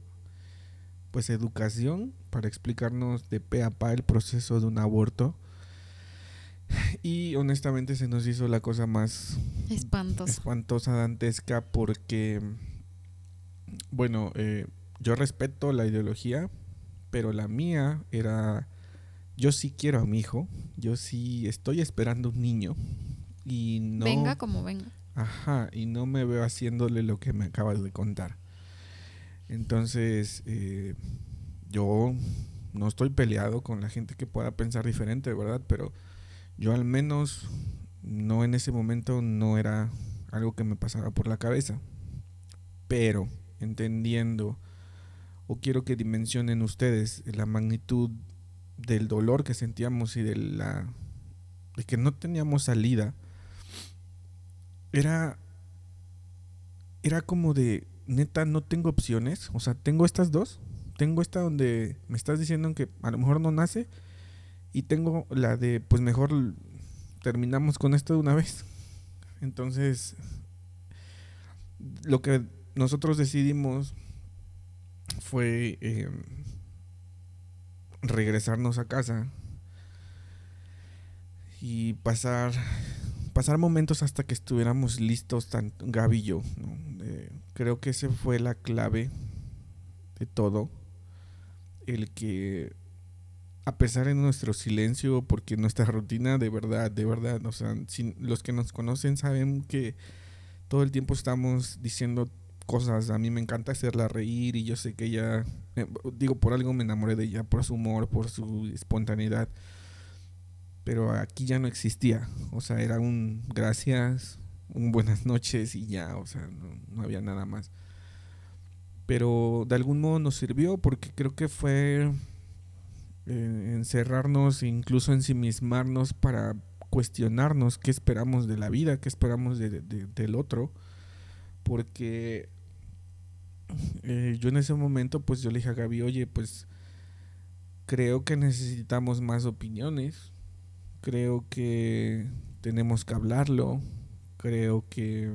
pues educación para explicarnos de pe a pa el proceso de un aborto. Y honestamente se nos hizo la cosa más espantosa, espantosa dantesca porque, bueno, eh, yo respeto la ideología, pero la mía era, yo sí quiero a mi hijo, yo sí estoy esperando un niño, y no... Venga como venga. Ajá, y no me veo haciéndole lo que me acabas de contar. Entonces, eh, yo no estoy peleado con la gente que pueda pensar diferente, ¿verdad? Pero yo al menos no en ese momento no era algo que me pasaba por la cabeza. Pero entendiendo o quiero que dimensionen ustedes la magnitud del dolor que sentíamos y de la de que no teníamos salida era, era como de, neta, no tengo opciones. O sea, tengo estas dos. Tengo esta donde me estás diciendo que a lo mejor no nace. Y tengo la de, pues mejor terminamos con esto de una vez. Entonces, lo que nosotros decidimos fue em, regresarnos a casa y pasar pasar momentos hasta que estuviéramos listos, tan, Gaby y yo. creo que ese fue la clave de todo. El que, a pesar de nuestro silencio, porque nuestra rutina de verdad, de verdad, o sea, los que nos conocen saben que todo el tiempo estamos diciendo cosas. A mí me encanta hacerla reír y yo sé que ella, eh, digo, por algo me enamoré de ella, por su humor, por su espontaneidad pero aquí ya no existía. O sea, era un gracias, un buenas noches y ya, o sea, no, había nada más. Pero de algún modo nos sirvió porque creo que fue eh, encerrarnos, incluso ensimismarnos para cuestionarnos qué esperamos de la vida, qué esperamos del otro. Porque eh, yo en ese momento, pues yo le dije a Gaby, oye, pues creo que necesitamos más opiniones creo que tenemos que hablarlo, creo que,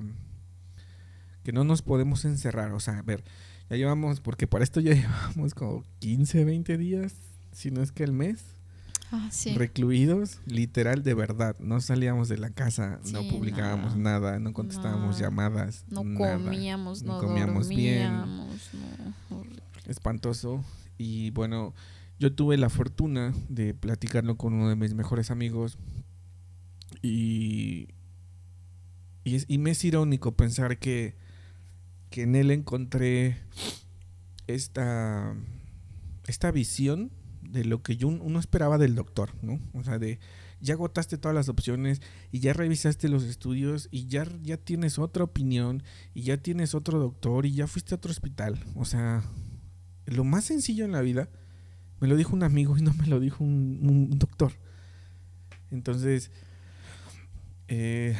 que no nos podemos encerrar, o sea, a ver, ya llevamos, porque para esto ya llevamos como 15, 20 días, si no es que el mes. Ah, recluidos, literal de verdad, no salíamos de la casa, no publicábamos nada, no contestábamos llamadas, no comíamos, no, comíamos bien, espantoso. Y bueno, yo tuve la fortuna de platicarlo con uno de mis mejores amigos y, y, me es irónico pensar que, que en él encontré esta, esta visión de lo que yo uno esperaba del doctor, ¿no? O sea, de ya agotaste todas las opciones y ya revisaste los estudios y ya, ya tienes otra opinión y ya tienes otro doctor y ya fuiste a otro hospital. O sea, lo más sencillo en la vida me lo dijo un amigo y no me lo dijo un, doctor. Entonces, eh,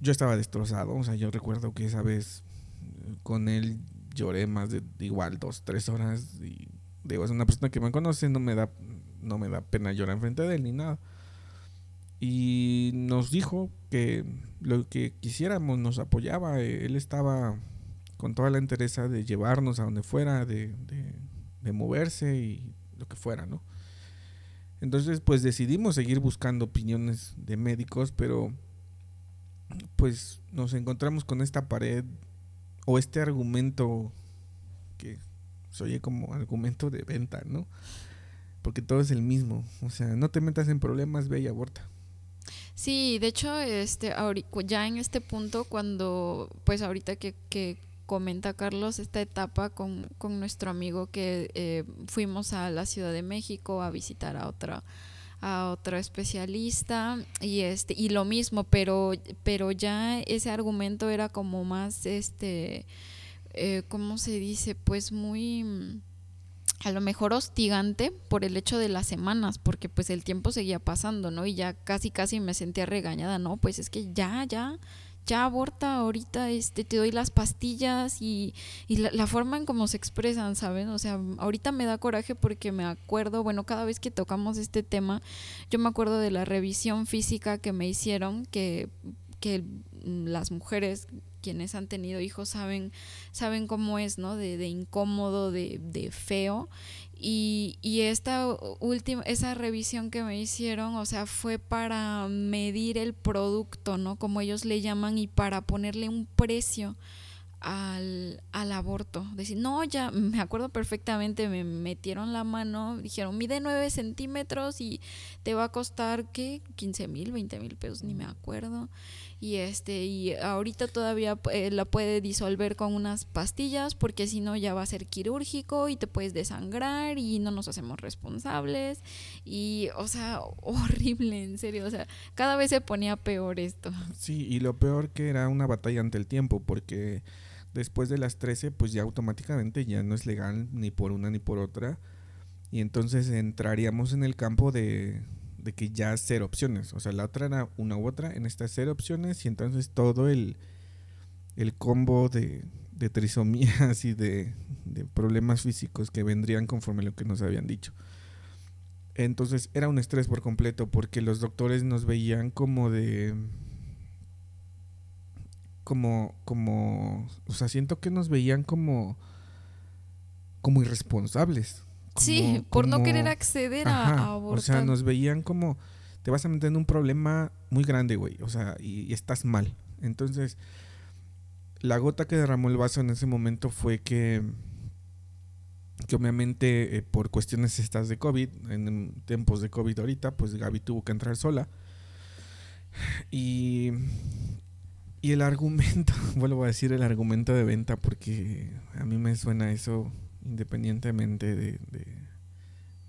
yo estaba destrozado. O sea, yo recuerdo que esa vez eh, con él lloré más de igual dos, tres horas. Y digo, es una persona que me conoce, no me da, no me da pena llorar enfrente de él ni nada. Y nos dijo que lo que quisiéramos nos apoyaba. Él estaba con toda la interés de llevarnos a donde fuera, de, de, de moverse y lo que fuera, ¿no? Entonces, pues decidimos seguir buscando opiniones de médicos, pero pues nos encontramos con esta pared o este argumento que se oye como argumento de venta, ¿no? Porque todo es el mismo. O sea, no te metas en problemas, ve y aborta. Sí, de hecho, este, ya en este punto, cuando, pues ahorita que, que comenta Carlos esta etapa con, con nuestro amigo que eh, fuimos a la Ciudad de México a visitar a otra a otro especialista y este y lo mismo pero pero ya ese argumento era como más este eh, cómo se dice pues muy a lo mejor hostigante por el hecho de las semanas, porque pues el tiempo seguía pasando, ¿no? Y ya casi casi me sentía regañada, ¿no? Pues es que ya, ya, ya aborta ahorita, este, te doy las pastillas y, y la, forma en cómo se expresan, ¿saben? O sea, ahorita me da coraje porque me acuerdo, bueno, cada vez que tocamos este tema, yo me acuerdo de la revisión física que me hicieron, que, que las mujeres quienes han tenido hijos saben, saben cómo es, ¿no? De, de incómodo, de, de feo. Y, y, esta última, esa revisión que me hicieron, o sea, fue para medir el producto, ¿no? Como ellos le llaman, y para ponerle un precio al, al aborto. Decir, no, ya me acuerdo perfectamente, me metieron la mano, dijeron, mide 9 centímetros y te va a costar, ¿qué? 15 mil, 20 mil pesos, ni me acuerdo y este y ahorita todavía eh, la puede disolver con unas pastillas porque si no ya va a ser quirúrgico y te puedes desangrar y no nos hacemos responsables. Y o sea horrible en serio o sea cada vez se ponía peor esto. Sí y lo peor que era una batalla ante el tiempo porque después de las 13 pues ya automáticamente ya no es legal ni por una ni por otra. Y entonces entraríamos en el campo de de que ya cero opciones. O sea, la otra era una u otra, en estas cero opciones y entonces todo el, el combo de, de trisomías y de, de, problemas físicos que vendrían conforme lo que nos habían dicho. Entonces era un estrés por completo porque los doctores nos veían como de... Como, como, o sea, siento que nos veían como, como irresponsables sí, por no querer acceder a, abortar. O sea, nos veían como, te vas a meter en un problema muy grande, güey. O sea, y, estás mal. Entonces, la gota que derramó el vaso en ese momento fue que, que obviamente eh, por cuestiones estas de COVID, en tiempos de COVID ahorita, pues Gaby tuvo que entrar sola. Y, y el argumento, vuelvo a decir el argumento de venta porque a mí me suena eso independientemente de,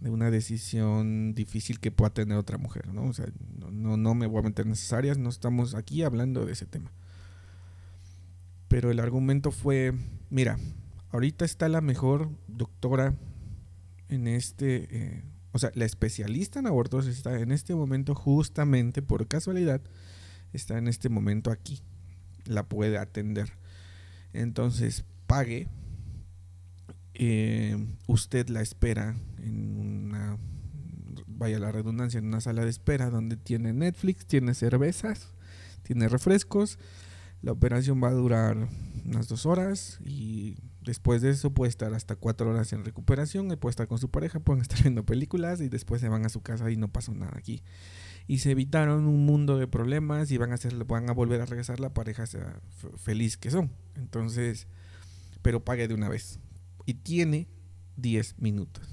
una decisión difícil que pueda tener otra mujer, ¿no? O sea, no, no, me voy a meter necesarias, no estamos aquí hablando de ese tema. Pero el argumento fue, mira, ahorita está la mejor doctora en este, eh, o sea, la especialista en abortos está en este momento justamente por casualidad, está en este momento aquí, la puede atender. Entonces, pague eh, usted la espera en una, vaya la redundancia, en una sala de espera donde tiene Netflix, tiene cervezas, tiene refrescos. La operación va a durar unas dos horas y después de eso puede estar hasta cuatro horas en recuperación, y puede estar con su pareja, pueden estar viendo películas y después se van a su casa y no pasó nada aquí. Y se evitaron un mundo de problemas y van a, hacer, van a volver a regresar la pareja feliz que son. Entonces, pero pague de una vez y tiene 10 minutos.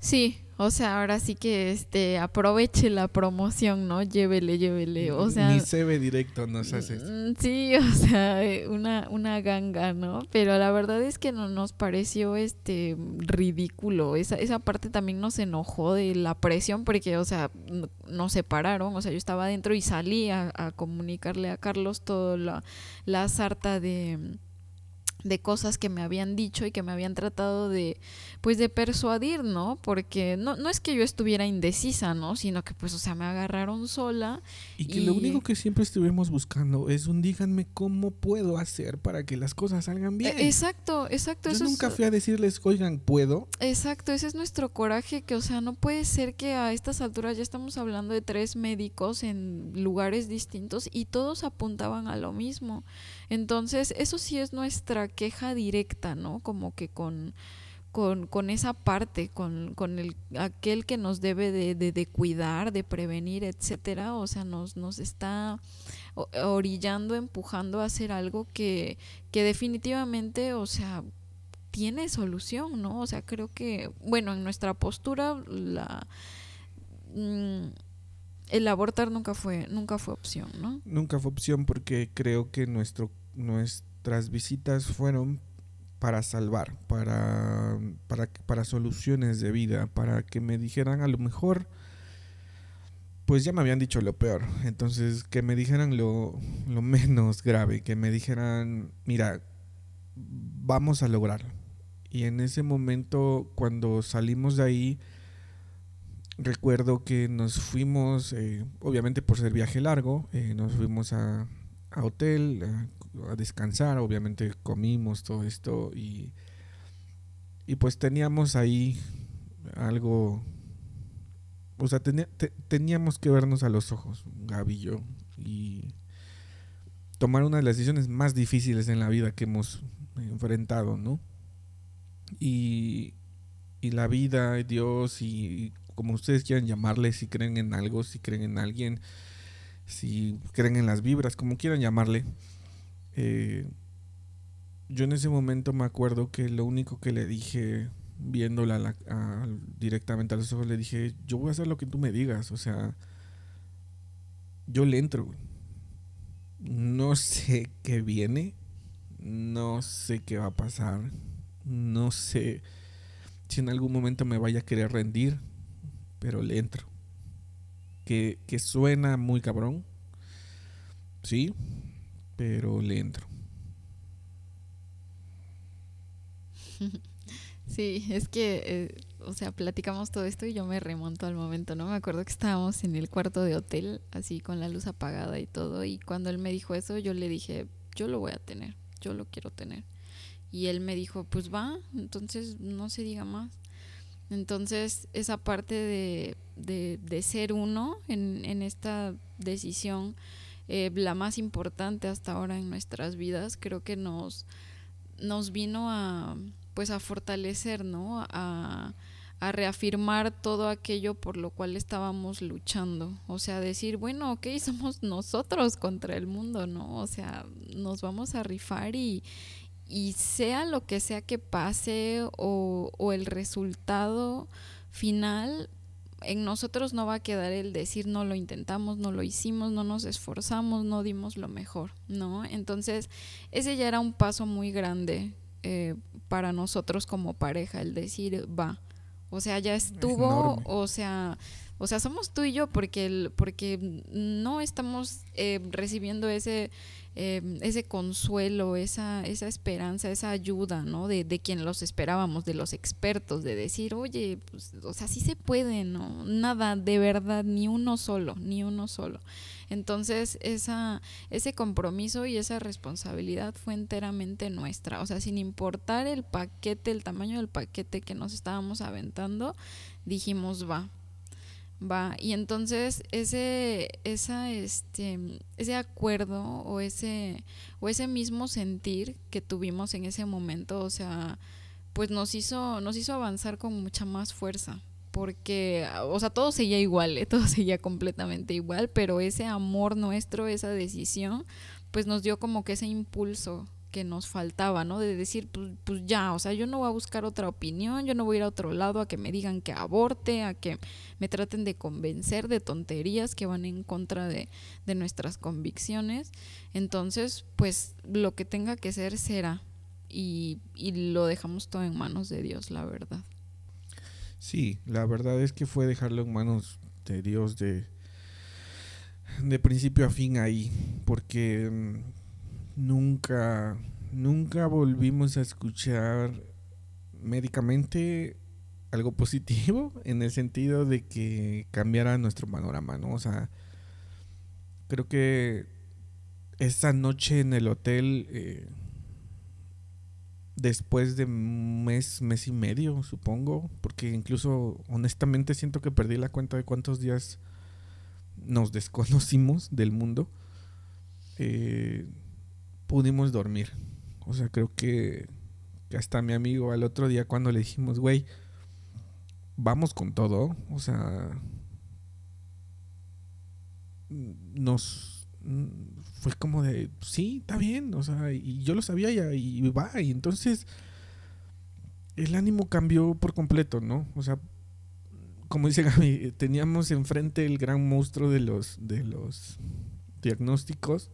Sí, o sea, ahora sí que este aproveche la promoción, ¿no? Llévele, llévele, o sea, ni se ve directo nos hace. Mm, sí, o sea, eh, una una ganga, ¿no? Pero la verdad es que no nos pareció este ridículo. Esa esa parte también nos enojó de la presión porque, o sea, nos separaron, o sea, yo estaba adentro y salí a, a comunicarle a Carlos toda la la sarta de de cosas que me habían dicho y que me habían tratado de pues de persuadir, ¿no? Porque no, no es que yo estuviera indecisa, ¿no? Sino que pues o sea, me agarraron sola y que lo único que siempre estuvimos buscando es un díganme cómo puedo hacer para que las cosas salgan bien. Exacto, exacto, yo nunca fui a decirles, "Oigan, ¿puedo?" Exacto, ese es nuestro coraje que o sea, no puede ser que a estas alturas ya estamos hablando de tres médicos en lugares distintos y todos apuntaban a lo mismo. Entonces, eso sí es nuestra queja directa, ¿no? Como que con, con, con esa parte, con, con, el, aquel que nos debe de, de, cuidar, de prevenir, etcétera. O sea, nos, nos está orillando, empujando a hacer algo que, que definitivamente, o sea, tiene solución, ¿no? O sea, creo que, bueno, en nuestra postura, la mm, el abortar nunca fue, nunca fue opción, ¿no? Nunca fue opción porque creo que nuestro, nuestras visitas fueron para salvar, para, para, para soluciones de vida, para que me dijeran a lo mejor, pues ya me habían dicho lo peor, entonces que me dijeran lo, lo menos grave, que me dijeran, mira, vamos a lograrlo. Y en ese momento, cuando salimos de ahí, recuerdo que nos fuimos, eh, obviamente por ser viaje largo, eh, nos fuimos a, a hotel, a, descansar, obviamente comimos todo esto y, y pues teníamos ahí algo, o sea, teníamos que vernos a los ojos, Gaby y yo, y tomar una de las decisiones más difíciles en la vida que hemos enfrentado, ¿no? Y, y la vida, Dios y como ustedes quieran llamarle, si creen en algo, si creen en alguien, si creen en las vibras, como quieran llamarle. Eh, yo en ese momento me acuerdo que lo único que le dije, viéndola directamente a los ojos, le dije, yo voy a hacer lo que tú me digas, o sea, yo le entro. No sé qué viene, no sé qué va a pasar, no sé si en algún momento me vaya a querer rendir, pero le entro. Que, suena muy cabrón, sí, pero le entro. Sí, es que, eh, o sea, platicamos todo esto y yo me remonto al momento, ¿no? Me acuerdo que estábamos en el cuarto de hotel, así con la luz apagada y todo, y cuando él me dijo eso, yo le dije, yo lo voy a tener, yo lo quiero tener. Y él me dijo, pues va, entonces no se diga más. Entonces, esa parte de, de, ser uno en, en esta decisión, eh, la más importante hasta ahora en nuestras vidas, creo que nos, nos vino a, pues a fortalecer, ¿no? A, a reafirmar todo aquello por lo cual estábamos luchando. O sea, decir, bueno, ok, somos nosotros contra el mundo, ¿no? O sea, nos vamos a rifar y, y sea lo que sea que pase o, o, el resultado final, en nosotros no va a quedar el decir no lo intentamos, no lo hicimos, no nos esforzamos, no dimos lo mejor, ¿no? Entonces, ese ya era un paso muy grande eh, para nosotros como pareja, el decir va. O sea, ya estuvo, o sea, o sea, somos tú y yo porque, el, porque no estamos eh, recibiendo ese Em, ese consuelo, esa, esa esperanza, esa ayuda, ¿no? De, de quien los esperábamos, de los expertos, de decir, oye, pues, o sea, sí se puede, ¿no? Nada, de verdad, ni uno solo, ni uno solo. Entonces, esa, ese compromiso y esa responsabilidad fue enteramente nuestra. O sea, sin importar el paquete, el tamaño del paquete que nos estábamos aventando, dijimos, va, Va, y entonces ese, esa, este, ese acuerdo o ese, o ese mismo sentir que tuvimos en ese momento, o sea, pues nos hizo, nos hizo avanzar con mucha más fuerza. Porque, o sea, todo seguía igual, ¿eh? todo seguía completamente igual, pero ese amor nuestro, esa decisión, pues nos dio como que ese impulso que nos faltaba, ¿no? De decir, pues, pues, ya, o sea, yo no voy a buscar otra opinión, yo no voy a ir a otro lado a que me digan que aborte, a que me traten de convencer de tonterías que van en contra de, de nuestras convicciones. Entonces, pues lo que tenga que ser será. Y, y lo dejamos todo en manos de Dios, la verdad. Sí, la verdad es que fue dejarlo en manos de Dios de, de principio a fin ahí, porque mm, nunca, nunca volvimos a escuchar médicamente algo positivo en el sentido de que cambiara nuestro panorama, ¿no? O sea, creo que esa noche en el hotel, eh, después de un mes, mes y medio, supongo, porque incluso honestamente siento que perdí la cuenta de cuántos días nos desconocimos del mundo. Eh, pudimos dormir. O sea, creo que hasta mi amigo al otro día cuando le dijimos, güey, vamos con todo, o sea, nos fue como de, sí, está bien, o sea, y yo lo sabía ya, y va, y entonces el ánimo cambió por completo, ¿no? O sea, como dice Gaby, teníamos enfrente el gran monstruo de los, de los diagnósticos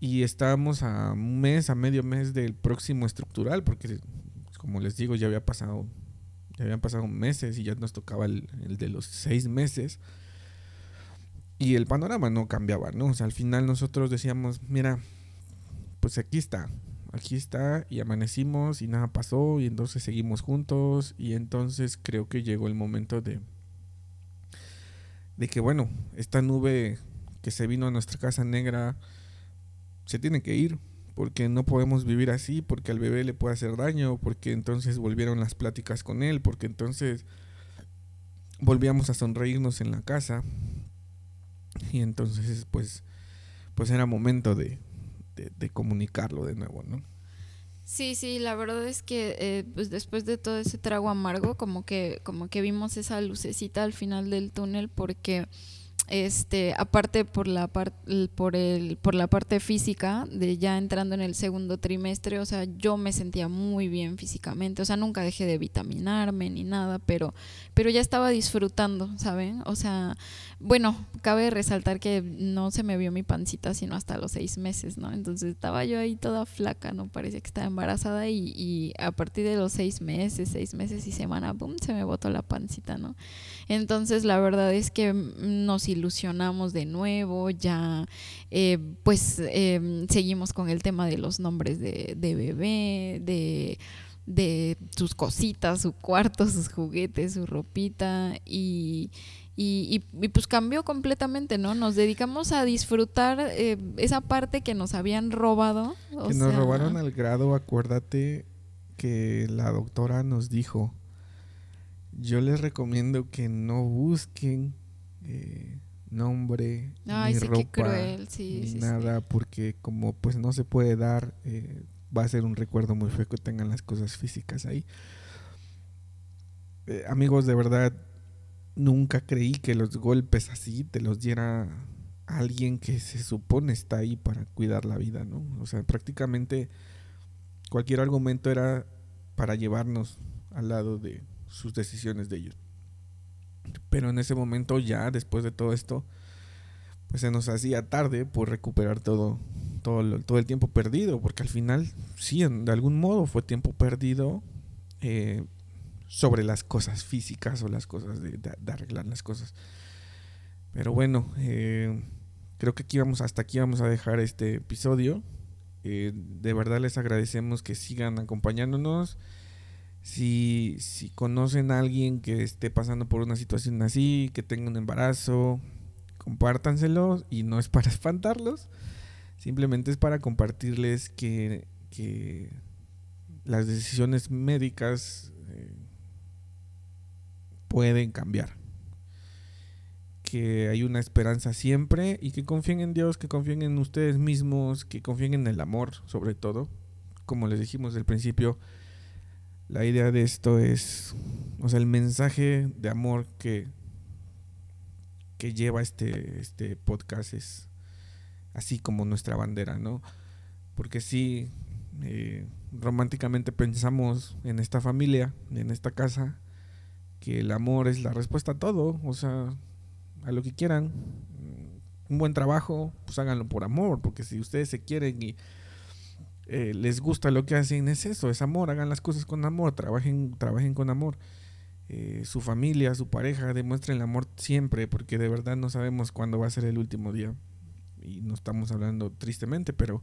y estábamos a un mes, a medio mes del próximo estructural, porque como les digo, ya había pasado, ya habían pasado meses y ya nos tocaba el, el de los seis meses. Y el panorama no cambiaba, ¿no? O sea, al final nosotros decíamos, mira, pues aquí está, aquí está y amanecimos y nada pasó y entonces seguimos juntos y entonces creo que llegó el momento de de que bueno, esta nube que se vino a nuestra casa negra se tiene que ir porque no podemos vivir así, porque al bebé le puede hacer daño, porque entonces volvieron las pláticas con él, porque entonces volvíamos a sonreírnos en la casa y entonces pues pues era momento de, de, comunicarlo de nuevo, ¿no? Sí, sí, la verdad es que eh, pues después de todo ese trago amargo, como que, como que vimos esa lucecita al final del túnel, porque este aparte por la por el por la parte física de ya entrando en el segundo trimestre o sea yo me sentía muy bien físicamente o sea nunca dejé de vitaminarme ni nada pero pero ya estaba disfrutando saben o sea bueno cabe resaltar que no se me vio mi pancita sino hasta los seis meses no entonces estaba yo ahí toda flaca no parecía que estaba embarazada y, y a partir de los seis meses seis meses y semana boom se me botó la pancita no entonces la verdad es que nos ilusionamos de nuevo, ya eh, pues em, seguimos con el tema de los nombres de, bebé, de de sus cositas, su cuarto, sus juguetes, su ropita y, y, pues cambió completamente, ¿no? Nos dedicamos a disfrutar eh, esa parte que nos habían robado. que nos robaron al grado, acuérdate que la doctora nos dijo, yo les recomiendo que no busquen eh, nombre ni ropa ni nada porque como pues no se puede dar eh, va a ser un recuerdo muy feo que tengan las cosas físicas ahí. Eh, amigos de verdad nunca creí que los golpes así te los diera alguien que se supone está ahí para cuidar la vida no o sea prácticamente cualquier argumento era para llevarnos al lado de sus decisiones de ellos. Pero en ese momento ya, después de todo esto, pues se nos hacía tarde por recuperar todo, todo, todo el tiempo perdido, porque al final, sí, de algún modo fue tiempo perdido eh, sobre las cosas físicas o las cosas de, arreglar las cosas. Pero bueno, eh, creo que aquí vamos, hasta aquí vamos a dejar este episodio. Eh, de verdad les agradecemos que sigan acompañándonos. Si, conocen a alguien que esté pasando por una situación así, que tenga un embarazo, compártanselo y no es para espantarlos, simplemente es para compartirles que, que las decisiones médicas eh, pueden cambiar. Que hay una esperanza siempre y que confíen en Dios, que confíen en ustedes mismos, que confíen en el amor sobre todo. Como les dijimos al principio, la idea de esto es, o sea, el mensaje de amor que, que lleva este, este podcast es así como nuestra bandera, ¿no? Porque sí, eh, románticamente pensamos en esta familia, en esta casa, que el amor es la respuesta a todo, o sea, a lo que quieran. Un buen trabajo, pues háganlo por amor, porque si ustedes se quieren y eh, les gusta lo que hacen, es eso, es amor, hagan las cosas con amor, trabajen, trabajen con amor. Eh, su familia, su pareja, demuestren el amor siempre, porque de verdad no sabemos cuándo va a ser el último día. Y no estamos hablando tristemente, pero,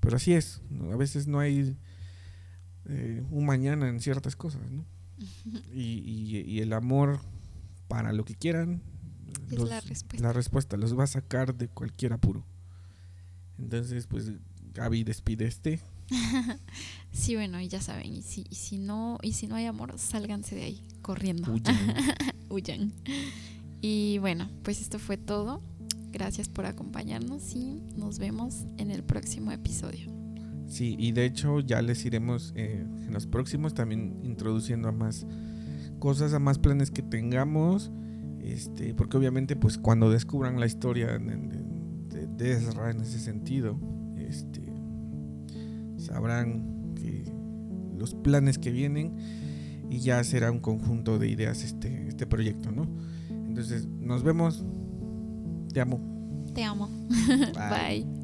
pero así es. A veces no hay eh, un mañana en ciertas cosas, ¿no? y, y, el amor para lo que quieran, es la respuesta. La respuesta los va a sacar de cualquier apuro. Entonces, pues Gaby despide este. sí, bueno, y ya saben, y si, y si no, y si no hay amor, sálganse de ahí, corriendo. Huyan. Y bueno, pues esto fue todo. Gracias por acompañarnos y nos vemos en el próximo episodio. Sí, y de hecho ya les iremos eh, en los próximos también introduciendo a más cosas, a más planes que tengamos. Este, porque obviamente pues cuando descubran la historia de, de, Ezra en ese sentido, este, sabrán que los planes que vienen y ya será un conjunto de ideas este, este proyecto, ¿no? Entonces, nos vemos. Te amo. Te amo. Bye.